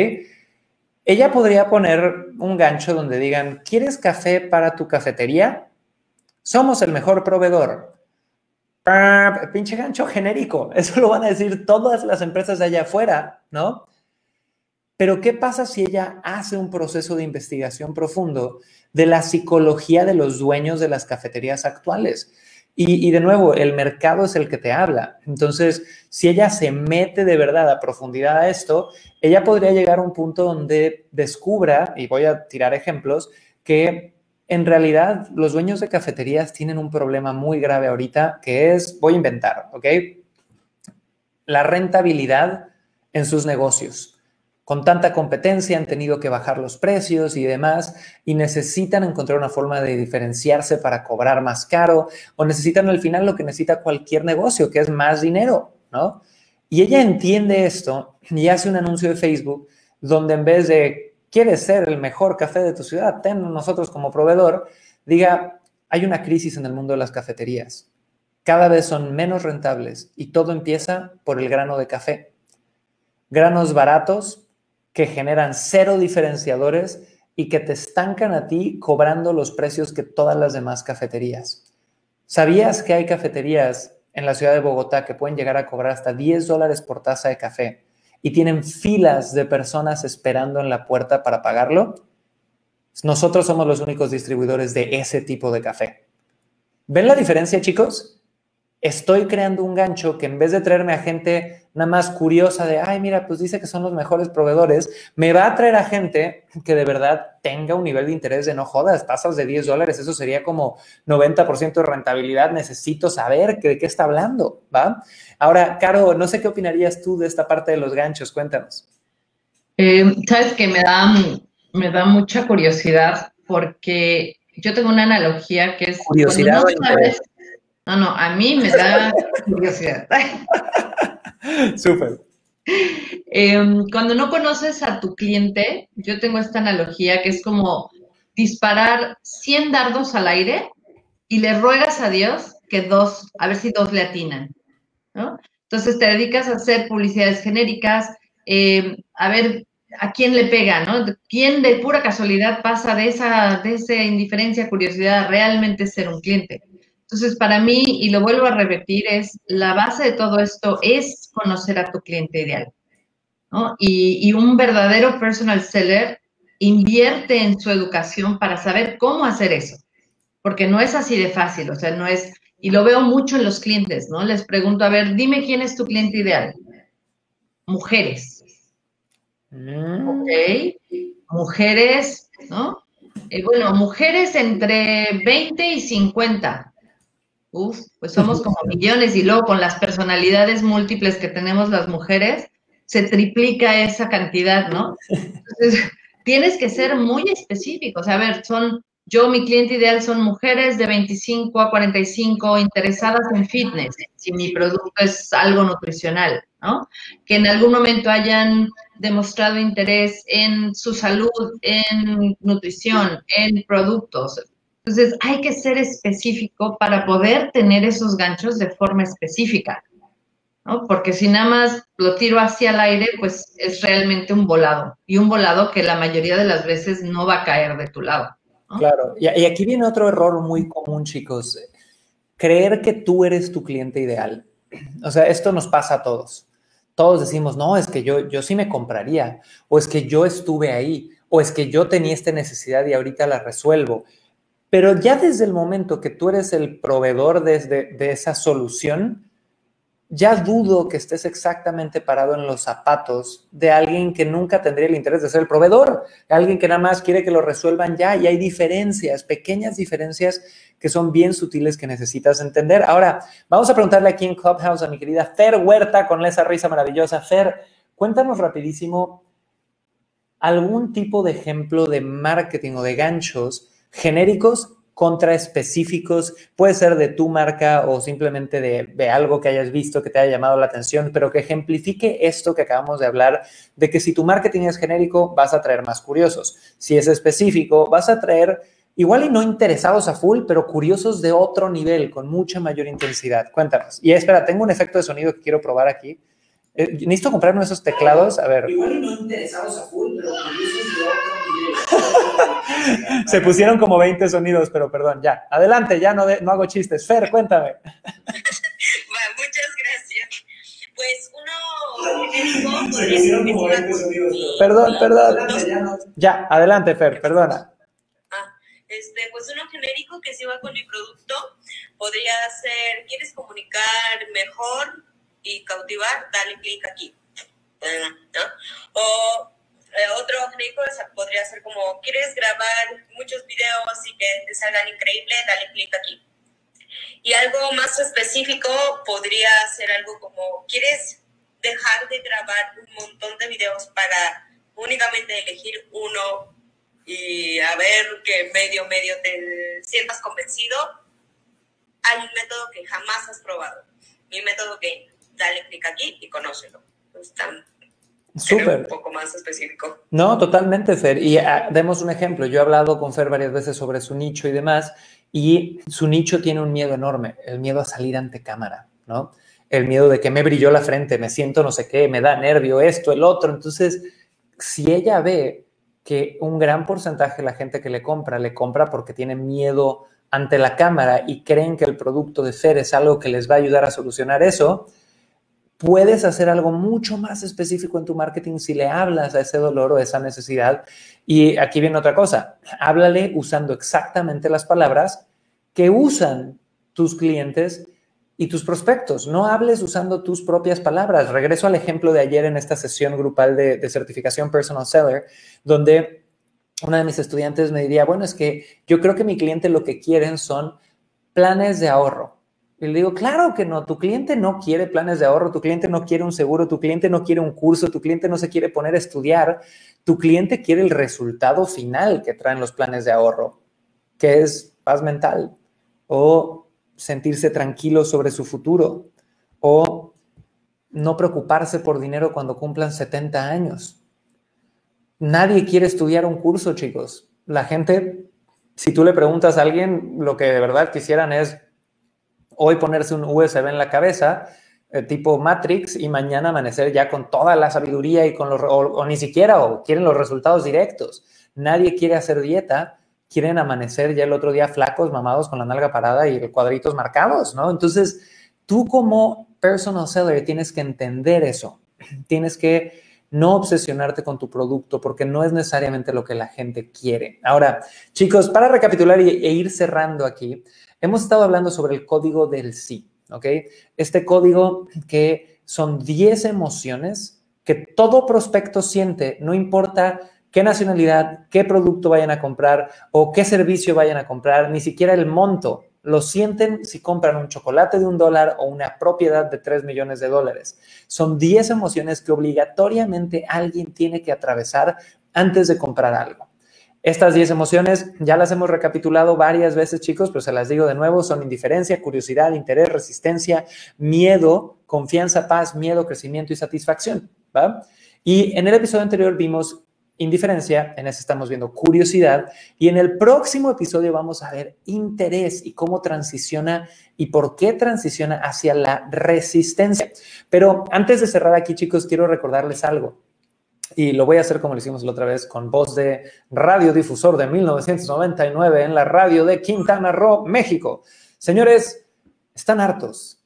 Ella podría poner un gancho donde digan, ¿quieres café para tu cafetería? Somos el mejor proveedor. Pinche gancho genérico. Eso lo van a decir todas las empresas de allá afuera, ¿no? Pero ¿qué pasa si ella hace un proceso de investigación profundo de la psicología de los dueños de las cafeterías actuales? Y, de nuevo, el mercado es el que te habla. Entonces, si ella se mete de verdad a profundidad a esto, ella podría llegar a un punto donde descubra, y voy a tirar ejemplos, que en realidad los dueños de cafeterías tienen un problema muy grave ahorita, que es, voy a inventar, ¿ok? La rentabilidad en sus negocios con tanta competencia han tenido que bajar los precios y demás y necesitan encontrar una forma de diferenciarse para cobrar más caro o necesitan al final lo que necesita cualquier negocio, que es más dinero, ¿no? Y ella entiende esto y hace un anuncio de Facebook donde en vez de quieres ser el mejor café de tu ciudad, ten nosotros como proveedor, diga, hay una crisis en el mundo de las cafeterías. Cada vez son menos rentables y todo empieza por el grano de café. Granos baratos que generan cero diferenciadores y que te estancan a ti cobrando los precios que todas las demás cafeterías. ¿Sabías que hay cafeterías en la ciudad de Bogotá que pueden llegar a cobrar hasta 10 dólares por taza de café y tienen filas de personas esperando en la puerta para pagarlo? Nosotros somos los únicos distribuidores de ese tipo de café. ¿Ven la diferencia, chicos? Estoy creando un gancho que en vez de traerme a gente nada más curiosa de, ay, mira, pues dice que son los mejores proveedores, me va a traer a gente que de verdad tenga un nivel de interés de no jodas, tasas de 10 dólares, eso sería como 90% de rentabilidad, necesito saber de qué está hablando, ¿va? Ahora, Caro, no sé qué opinarías tú de esta parte de los ganchos, cuéntanos. Eh, Sabes que me da, me da mucha curiosidad porque yo tengo una analogía que es... Curiosidad. No, no, a mí me da curiosidad. Súper. Em, cuando no conoces a tu cliente, yo tengo esta analogía que es como disparar 100 dardos al aire y le ruegas a Dios que dos, a ver si dos le atinan, ¿no? Entonces te dedicas a hacer publicidades genéricas, em, a ver a quién le pega, ¿no? ¿Quién de pura casualidad pasa de esa, de esa indiferencia, curiosidad a realmente ser un cliente? Entonces, para mí, y lo vuelvo a repetir, es la base de todo esto es conocer a tu cliente ideal. ¿no? Y, un verdadero personal seller invierte en su educación para saber cómo hacer eso, porque no es así de fácil, o sea, no es, y lo veo mucho en los clientes, ¿no? Les pregunto, a ver, dime quién es tu cliente ideal. Mujeres. Mm. Ok. Mujeres, ¿no? Eh, bueno, mujeres entre 20 y 50. Uf, pues somos como millones y luego con las personalidades múltiples que tenemos las mujeres, se triplica esa cantidad, ¿no? Entonces, tienes que ser muy específico. O sea, a ver, son, yo, mi cliente ideal son mujeres de 25 a 45 interesadas en fitness, si mi producto es algo nutricional, ¿no? Que en algún momento hayan demostrado interés en su salud, en nutrición, en productos, entonces, hay que ser específico para poder tener esos ganchos de forma específica, ¿no? Porque si nada más lo tiro hacia el aire, pues es realmente un volado. Y un volado que la mayoría de las veces no va a caer de tu lado. Claro. Y, aquí viene otro error muy común, chicos. Creer que tú eres tu cliente ideal. O sea, esto nos pasa a todos. Todos decimos, no, es que yo, yo sí me compraría, o es que yo estuve ahí, o es que yo tenía esta necesidad y ahorita la resuelvo. Pero ya desde el momento que tú eres el proveedor de, esa solución, ya dudo que estés exactamente parado en los zapatos de alguien que nunca tendría el interés de ser el proveedor, alguien que nada más quiere que lo resuelvan ya y hay diferencias, pequeñas diferencias que son bien sutiles que necesitas entender. Ahora, vamos a preguntarle aquí en Clubhouse a mi querida Fer Huerta con esa risa maravillosa. Fer, cuéntanos rapidísimo algún tipo de ejemplo de marketing o de ganchos genéricos contra específicos, puede ser de tu marca o simplemente de, algo que hayas visto que te haya llamado la atención, pero que ejemplifique esto que acabamos de hablar, de que si tu marketing es genérico, vas a traer más curiosos. Si es específico, vas a traer igual y no interesados a full, pero curiosos de otro nivel, con mucha mayor intensidad. Cuéntanos. Y espera, tengo un efecto de sonido que quiero probar aquí. Eh, necesito comprarme esos teclados. A ver. Igual y no interesados a full, pero curiosos de otro. Se pusieron como 20 sonidos, pero perdón, ya. Adelante, ya no, no hago chistes. Fer, cuéntame. muchas gracias. Pues uno Se pusieron como 20 sonidos. Perdón, perdón. Ya, adelante, Fer, perdona. Ah, este, pues uno genérico que se va con mi producto podría ser, ¿quieres comunicar mejor y cautivar, dale clic aquí. O eh, otro genérico podría ser como, ¿quieres grabar muchos videos y que te salgan increíbles? Dale clic aquí. Y algo más específico podría ser algo como, ¿quieres dejar de grabar un montón de videos para únicamente elegir uno y a ver que medio, medio te sientas convencido? Hay un método que jamás has probado. Mi método que dale clic aquí y conócelo. Están Súper. Un poco más específico. No, totalmente, Fer. Y ah, demos un ejemplo. Yo he hablado con Fer varias veces sobre su nicho y demás, y su nicho tiene un miedo enorme, el miedo a salir ante cámara, ¿no? El miedo de que me brilló la frente, me siento no sé qué, me da nervio esto, el otro. Entonces, si ella ve que un gran porcentaje de la gente que le compra, le compra porque tiene miedo ante la cámara y creen que el producto de Fer es algo que les va a ayudar a solucionar eso, puedes hacer algo mucho más específico en tu marketing si le hablas a ese dolor o esa necesidad. Y aquí viene otra cosa, háblale usando exactamente las palabras que usan tus clientes y tus prospectos. No hables usando tus propias palabras. Regreso al ejemplo de ayer en esta sesión grupal de, de certificación Personal Seller, donde una de mis estudiantes me diría, bueno, es que yo creo que mi cliente lo que quieren son planes de ahorro y le digo, claro que no, tu cliente no quiere planes de ahorro, tu cliente no quiere un seguro, tu cliente no quiere un curso, tu cliente no se quiere poner a estudiar, tu cliente quiere el resultado final que traen los planes de ahorro, que es paz mental o sentirse tranquilo sobre su futuro o no preocuparse por dinero cuando cumplan 70 años. Nadie quiere estudiar un curso, chicos. La gente, si tú le preguntas a alguien, lo que de verdad quisieran es hoy ponerse un USB en la cabeza, eh, tipo Matrix, y mañana amanecer ya con toda la sabiduría y con los, o, ni siquiera, o quieren los resultados directos. Nadie quiere hacer dieta, quieren amanecer ya el otro día flacos, mamados con la nalga parada y cuadritos marcados, ¿no? Entonces, tú como personal seller tienes que entender eso. Tienes que no obsesionarte con tu producto porque no es necesariamente lo que la gente quiere. Ahora, chicos, para recapitular e ir cerrando aquí, Hemos estado hablando sobre el código del sí, ¿ok? Este código que son 10 emociones que todo prospecto siente, no importa qué nacionalidad, qué producto vayan a comprar o qué servicio vayan a comprar, ni siquiera el monto. Lo sienten si compran un chocolate de un dólar o una propiedad de 3 millones de dólares. Son 10 emociones que obligatoriamente alguien tiene que atravesar antes de comprar algo. Estas 10 emociones ya las hemos recapitulado varias veces, chicos, pero se las digo de nuevo, son indiferencia, curiosidad, interés, resistencia, miedo, confianza, paz, miedo, crecimiento y satisfacción. ¿va? Y en el episodio anterior vimos indiferencia, en ese estamos viendo curiosidad, y en el próximo episodio vamos a ver interés y cómo transiciona y por qué transiciona hacia la resistencia. Pero antes de cerrar aquí, chicos, quiero recordarles algo y lo voy a hacer como lo hicimos la otra vez con voz de radiodifusor de 1999 en la radio de Quintana Roo, México. Señores, están hartos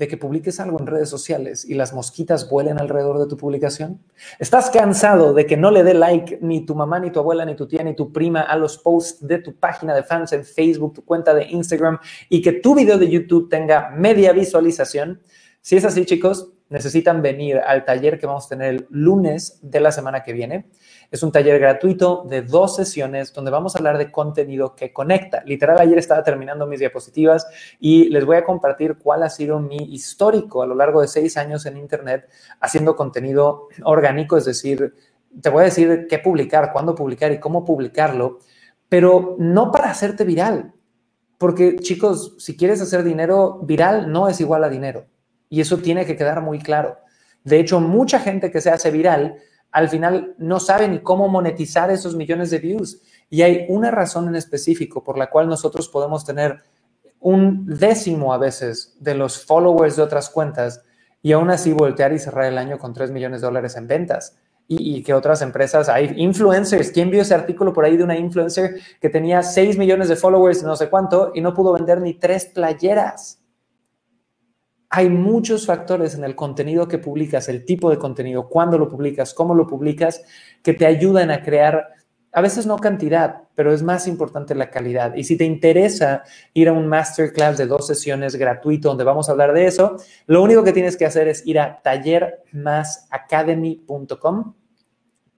de que publiques algo en redes sociales y las mosquitas vuelen alrededor de tu publicación? ¿Estás cansado de que no le dé like ni tu mamá, ni tu abuela, ni tu tía, ni tu prima a los posts de tu página de fans en Facebook, tu cuenta de Instagram y que tu video de YouTube tenga media visualización? Si es así, chicos, necesitan venir al taller que vamos a tener el lunes de la semana que viene. Es un taller gratuito de dos sesiones donde vamos a hablar de contenido que conecta. Literal, ayer estaba terminando mis diapositivas y les voy a compartir cuál ha sido mi histórico a lo largo de seis años en Internet haciendo contenido orgánico, es decir, te voy a decir qué publicar, cuándo publicar y cómo publicarlo, pero no para hacerte viral. Porque chicos, si quieres hacer dinero, viral no es igual a dinero. Y eso tiene que quedar muy claro. De hecho, mucha gente que se hace viral al final no sabe ni cómo monetizar esos millones de views. Y hay una razón en específico por la cual nosotros podemos tener un décimo a veces de los followers de otras cuentas y aún así voltear y cerrar el año con 3 millones de dólares en ventas. Y, que otras empresas, hay influencers. ¿Quién vio ese artículo por ahí de una influencer que tenía 6 millones de followers, no sé cuánto, y no pudo vender ni tres playeras? Hay muchos factores en el contenido que publicas, el tipo de contenido, cuándo lo publicas, cómo lo publicas, que te ayudan a crear a veces no cantidad, pero es más importante la calidad. Y si te interesa ir a un masterclass de dos sesiones gratuito donde vamos a hablar de eso, lo único que tienes que hacer es ir a tallermasacademy.com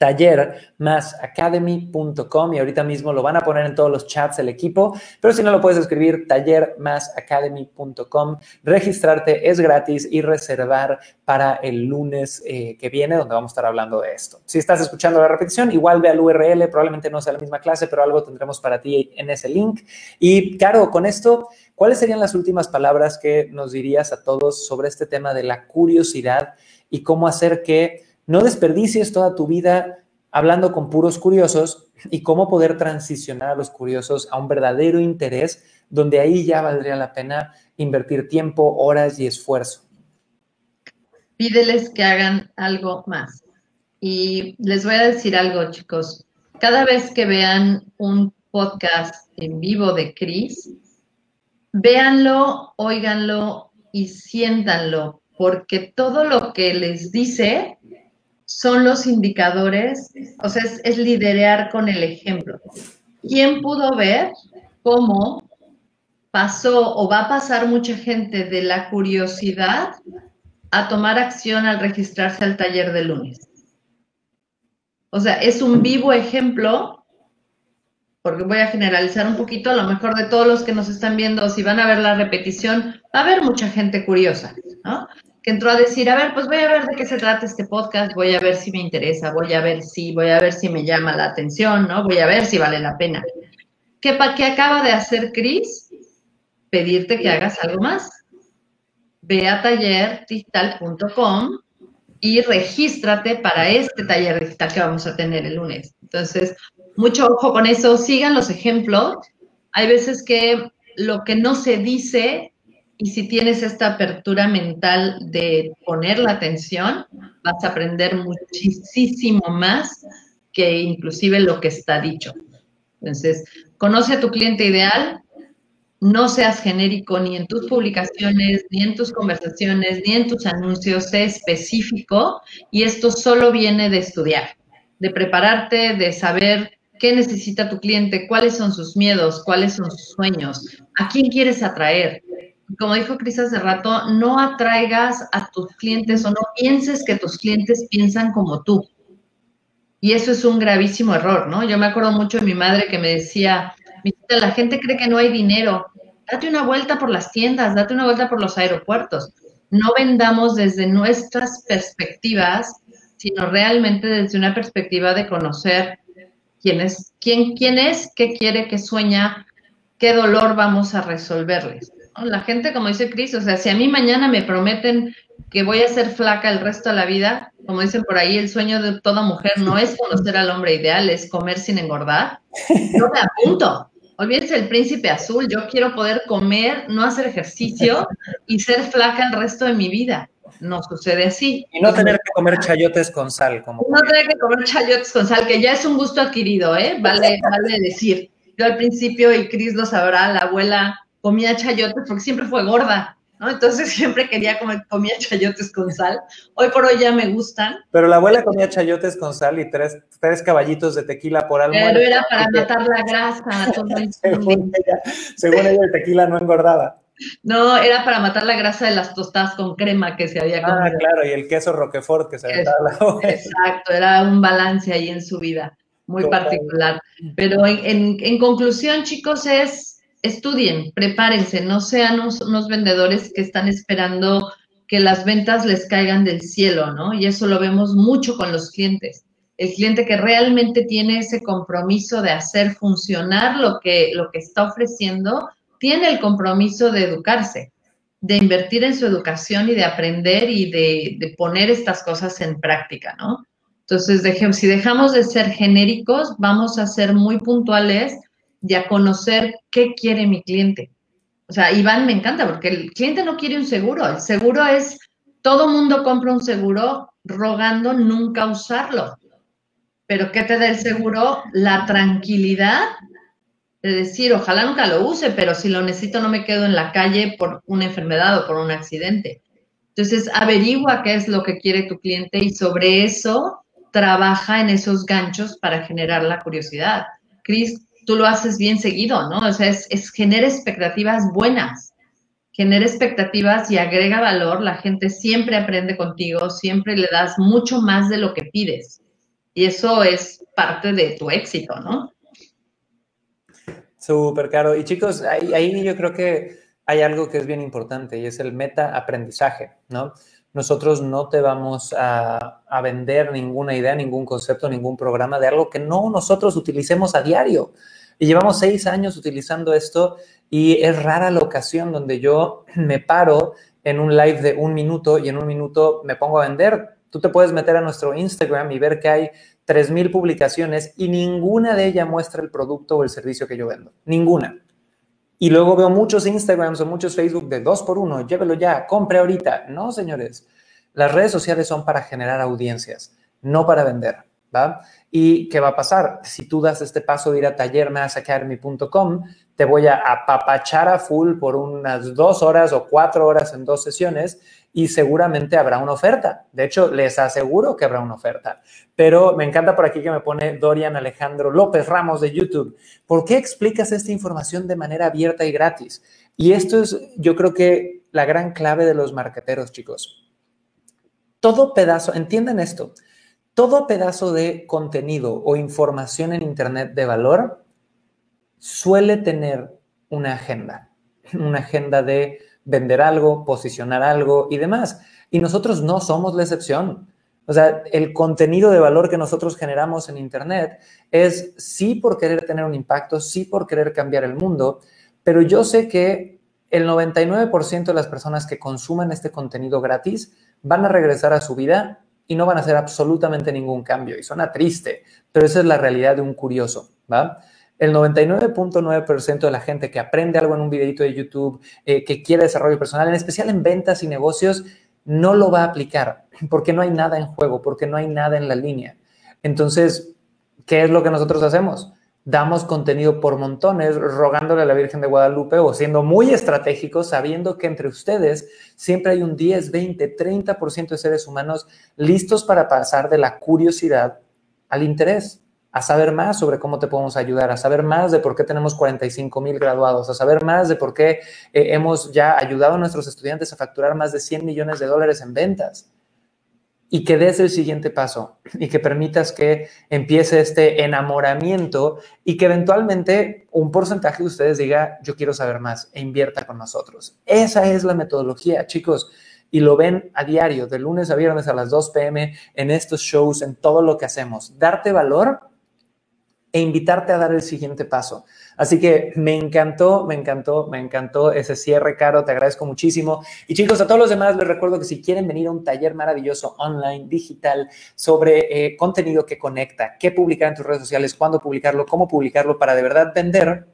tallermasacademy.com y ahorita mismo lo van a poner en todos los chats el equipo, pero si no lo puedes escribir tallermasacademy.com, registrarte es gratis y reservar para el lunes eh, que viene donde vamos a estar hablando de esto. Si estás escuchando la repetición, igual ve al URL, probablemente no sea la misma clase, pero algo tendremos para ti en ese link. Y claro, con esto, ¿cuáles serían las últimas palabras que nos dirías a todos sobre este tema de la curiosidad y cómo hacer que no desperdicies toda tu vida hablando con puros curiosos y cómo poder transicionar a los curiosos a un verdadero interés donde ahí ya valdría la pena invertir tiempo, horas y esfuerzo. Pídeles que hagan algo más. Y les voy a decir algo, chicos. Cada vez que vean un podcast en vivo de Cris, véanlo, óiganlo y siéntanlo, porque todo lo que les dice son los indicadores, o sea, es, liderar con el ejemplo. ¿Quién pudo ver cómo pasó o va a pasar mucha gente de la curiosidad a tomar acción al registrarse al taller de lunes? O sea, es un vivo ejemplo, porque voy a generalizar un poquito, a lo mejor de todos los que nos están viendo, si van a ver la repetición, va a haber mucha gente curiosa, ¿no? Que entró a decir, a ver, pues voy a ver de qué se trata este podcast, voy a ver si me interesa, voy a ver si, voy a ver si me llama la atención, ¿no? Voy a ver si vale la pena. ¿Qué, qué acaba de hacer Cris? Pedirte que hagas algo más. Ve a tallerdigital.com y regístrate para este taller digital que vamos a tener el lunes. Entonces, mucho ojo con eso, sigan los ejemplos. Hay veces que lo que no se dice y si tienes esta apertura mental de poner la atención, vas a aprender muchísimo más que inclusive lo que está dicho. Entonces, conoce a tu cliente ideal, no seas genérico ni en tus publicaciones, ni en tus conversaciones, ni en tus anuncios, sé específico y esto solo viene de estudiar, de prepararte, de saber qué necesita tu cliente, cuáles son sus miedos, cuáles son sus sueños, a quién quieres atraer, como dijo Cris hace rato, no atraigas a tus clientes o no pienses que tus clientes piensan como tú. Y eso es un gravísimo error, ¿no? Yo me acuerdo mucho de mi madre que me decía, la gente cree que no hay dinero. Date una vuelta por las tiendas, date una vuelta por los aeropuertos. No vendamos desde nuestras perspectivas, sino realmente desde una perspectiva de conocer quién es, quién, quién es, qué quiere, qué sueña, qué dolor vamos a resolverles. La gente, como dice Cris, o sea, si a mí mañana me prometen que voy a ser flaca el resto de la vida, como dicen por ahí, el sueño de toda mujer no es conocer al hombre ideal, es comer sin engordar. Yo me apunto. Olvídense el príncipe azul. Yo quiero poder comer, no hacer ejercicio y ser flaca el resto de mi vida. No sucede así. Y no tener que comer chayotes con sal. Como no tener que comer chayotes con sal, que ya es un gusto adquirido, ¿eh? Vale, vale decir. Yo al principio, y Cris lo sabrá, la abuela comía chayotes porque siempre fue gorda, ¿no? Entonces siempre quería comer, comía chayotes con sal. Hoy por hoy ya me gustan. Pero la abuela comía chayotes con sal y tres, tres caballitos de tequila por almuerzo. Pero era para matar la grasa. según, ella, según ella, el tequila no engordaba. No, era para matar la grasa de las tostadas con crema que se había ah, comido. Ah, claro, y el queso Roquefort que se había dado. Exacto, era un balance ahí en su vida, muy particular. Pero en, en conclusión, chicos, es estudien, prepárense, no sean unos, vendedores que están esperando que las ventas les caigan del cielo, ¿no? Y eso lo vemos mucho con los clientes. El cliente que realmente tiene ese compromiso de hacer funcionar lo que, lo que está ofreciendo, tiene el compromiso de educarse, de invertir en su educación y de aprender y de, de poner estas cosas en práctica, ¿no? Entonces, si dejamos de ser genéricos, vamos a ser muy puntuales a conocer qué quiere mi cliente. O sea, Iván me encanta porque el cliente no quiere un seguro. El seguro es, todo mundo compra un seguro rogando nunca usarlo. Pero ¿qué te da el seguro? La tranquilidad de decir, ojalá nunca lo use, pero si lo necesito no me quedo en la calle por una enfermedad o por un accidente. Entonces, averigua qué es lo que quiere tu cliente y sobre eso trabaja en esos ganchos para generar la curiosidad. Cris, tú lo haces bien seguido, ¿no? O sea, es, es genera expectativas buenas, genera expectativas y agrega valor. La gente siempre aprende contigo, siempre le das mucho más de lo que pides. Y eso es parte de tu éxito, ¿no? Súper caro. Y chicos, ahí, ahí yo creo que hay algo que es bien importante y es el meta aprendizaje, ¿no? Nosotros no te vamos a, vender ninguna idea, ningún concepto, ningún programa de algo que no nosotros utilicemos a diario. Y llevamos seis años utilizando esto y es rara la ocasión donde yo me paro en un live de un minuto y en un minuto me pongo a vender. Tú te puedes meter a nuestro Instagram y ver que hay 3.000 publicaciones y ninguna de ellas muestra el producto o el servicio que yo vendo. Ninguna. Y luego veo muchos Instagrams o muchos Facebook de dos por uno, llévelo ya, compre ahorita. No, señores, las redes sociales son para generar audiencias, no para vender, ¿va? ¿Y qué va a pasar? Si tú das este paso de ir a tallermasacademy.com, te voy a apapachar a full por unas dos horas o cuatro horas en dos sesiones y seguramente habrá una oferta. De hecho, les aseguro que habrá una oferta. Pero me encanta por aquí que me pone Dorian Alejandro López Ramos de YouTube. ¿Por qué explicas esta información de manera abierta y gratis? Y esto es, yo creo que la gran clave de los marqueteros, chicos. Todo pedazo, entiendan esto, todo pedazo de contenido o información en Internet de valor suele tener una agenda, una agenda de vender algo, posicionar algo y demás. Y nosotros no somos la excepción. O sea, el contenido de valor que nosotros generamos en Internet es sí por querer tener un impacto, sí por querer cambiar el mundo, pero yo sé que el 99% de las personas que consuman este contenido gratis van a regresar a su vida y no van a hacer absolutamente ningún cambio. Y suena triste, pero esa es la realidad de un curioso, ¿va? El 99.9% de la gente que aprende algo en un videito de YouTube, eh, que quiere desarrollo personal, en especial en ventas y negocios, no lo va a aplicar porque no hay nada en juego, porque no hay nada en la línea. Entonces, ¿qué es lo que nosotros hacemos? Damos contenido por montones, rogándole a la Virgen de Guadalupe o siendo muy estratégicos, sabiendo que entre ustedes siempre hay un 10, 20, 30% de seres humanos listos para pasar de la curiosidad al interés a saber más sobre cómo te podemos ayudar, a saber más de por qué tenemos 45 mil graduados, a saber más de por qué eh, hemos ya ayudado a nuestros estudiantes a facturar más de 100 millones de dólares en ventas. Y que des el siguiente paso y que permitas que empiece este enamoramiento y que eventualmente un porcentaje de ustedes diga, yo quiero saber más e invierta con nosotros. Esa es la metodología, chicos y lo ven a diario, de lunes a viernes a las 2 pm, en estos shows, en todo lo que hacemos. Darte valor e invitarte a dar el siguiente paso. Así que me encantó, me encantó, me encantó ese cierre, Caro, te agradezco muchísimo. Y chicos, a todos los demás les recuerdo que si quieren venir a un taller maravilloso online, digital, sobre eh, contenido que conecta, qué publicar en tus redes sociales, cuándo publicarlo, cómo publicarlo para de verdad vender,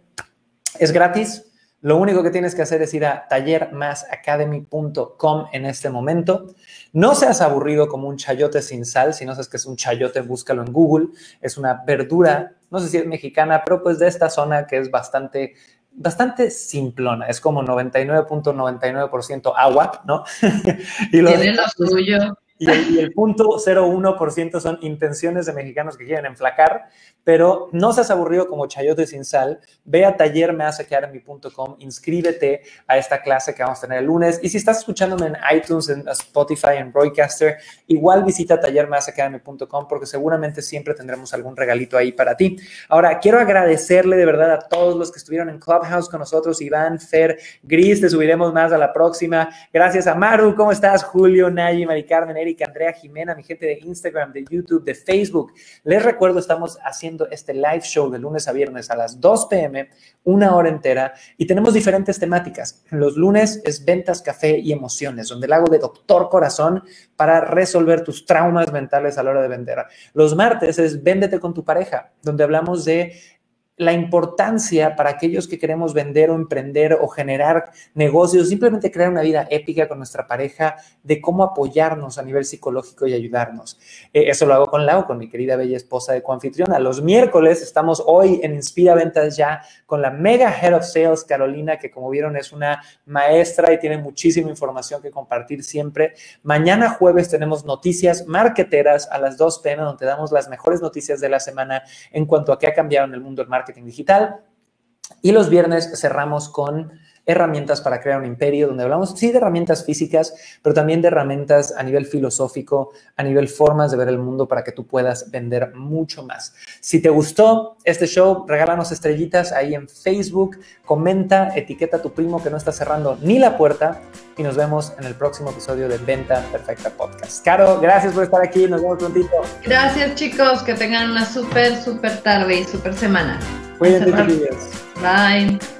es gratis. Lo único que tienes que hacer es ir a tallermasacademy.com en este momento. No seas aburrido como un chayote sin sal. Si no sabes qué es un chayote, búscalo en Google. Es una verdura no sé si es mexicana, pero pues de esta zona que es bastante, bastante simplona, es como 99.99% agua, ¿no? y Tiene lo suyo. Y el, punto 0.1% son intenciones de mexicanos que quieren enflacar, pero no seas aburrido como chayote sin sal. Ve a tallermehacequedarmi.com, inscríbete a esta clase que vamos a tener el lunes. Y si estás escuchándome en iTunes, en Spotify, en Broadcaster, igual visita tallermehacequedarmi.com porque seguramente siempre tendremos algún regalito ahí para ti. Ahora, quiero agradecerle de verdad a todos los que estuvieron en Clubhouse con nosotros, Iván, Fer, Gris, te subiremos más a la próxima. Gracias a Maru, ¿cómo estás? Julio, Nayi, Mari Carmen, América, Andrea Jimena, mi gente de Instagram, de YouTube, de Facebook. Les recuerdo, estamos haciendo este live show de lunes a viernes a las 2 pm, una hora entera, y tenemos diferentes temáticas. Los lunes es ventas, café y emociones, donde le hago de doctor corazón para resolver tus traumas mentales a la hora de vender. Los martes es véndete con tu pareja, donde hablamos de la importancia para aquellos que queremos vender o emprender o generar negocios, simplemente crear una vida épica con nuestra pareja, de cómo apoyarnos a nivel psicológico y ayudarnos. Eh, eso lo hago con Lau, con mi querida bella esposa de coanfitriona. Los miércoles estamos hoy en Inspira Ventas ya con la mega Head of Sales, Carolina, que como vieron es una maestra y tiene muchísima información que compartir siempre. Mañana jueves tenemos noticias marqueteras a las 2 pm, donde damos las mejores noticias de la semana en cuanto a qué ha cambiado en el mundo del marketing digital. Y los viernes cerramos con herramientas para crear un imperio, donde hablamos sí de herramientas físicas, pero también de herramientas a nivel filosófico, a nivel formas de ver el mundo para que tú puedas vender mucho más. Si te gustó este show, regálanos estrellitas ahí en Facebook, comenta, etiqueta a tu primo que no está cerrando ni la puerta y nos vemos en el próximo episodio de Venta Perfecta Podcast. Caro, gracias por estar aquí, nos vemos prontito. Gracias chicos, que tengan una súper, súper tarde y súper semana. Cuídense, Bye.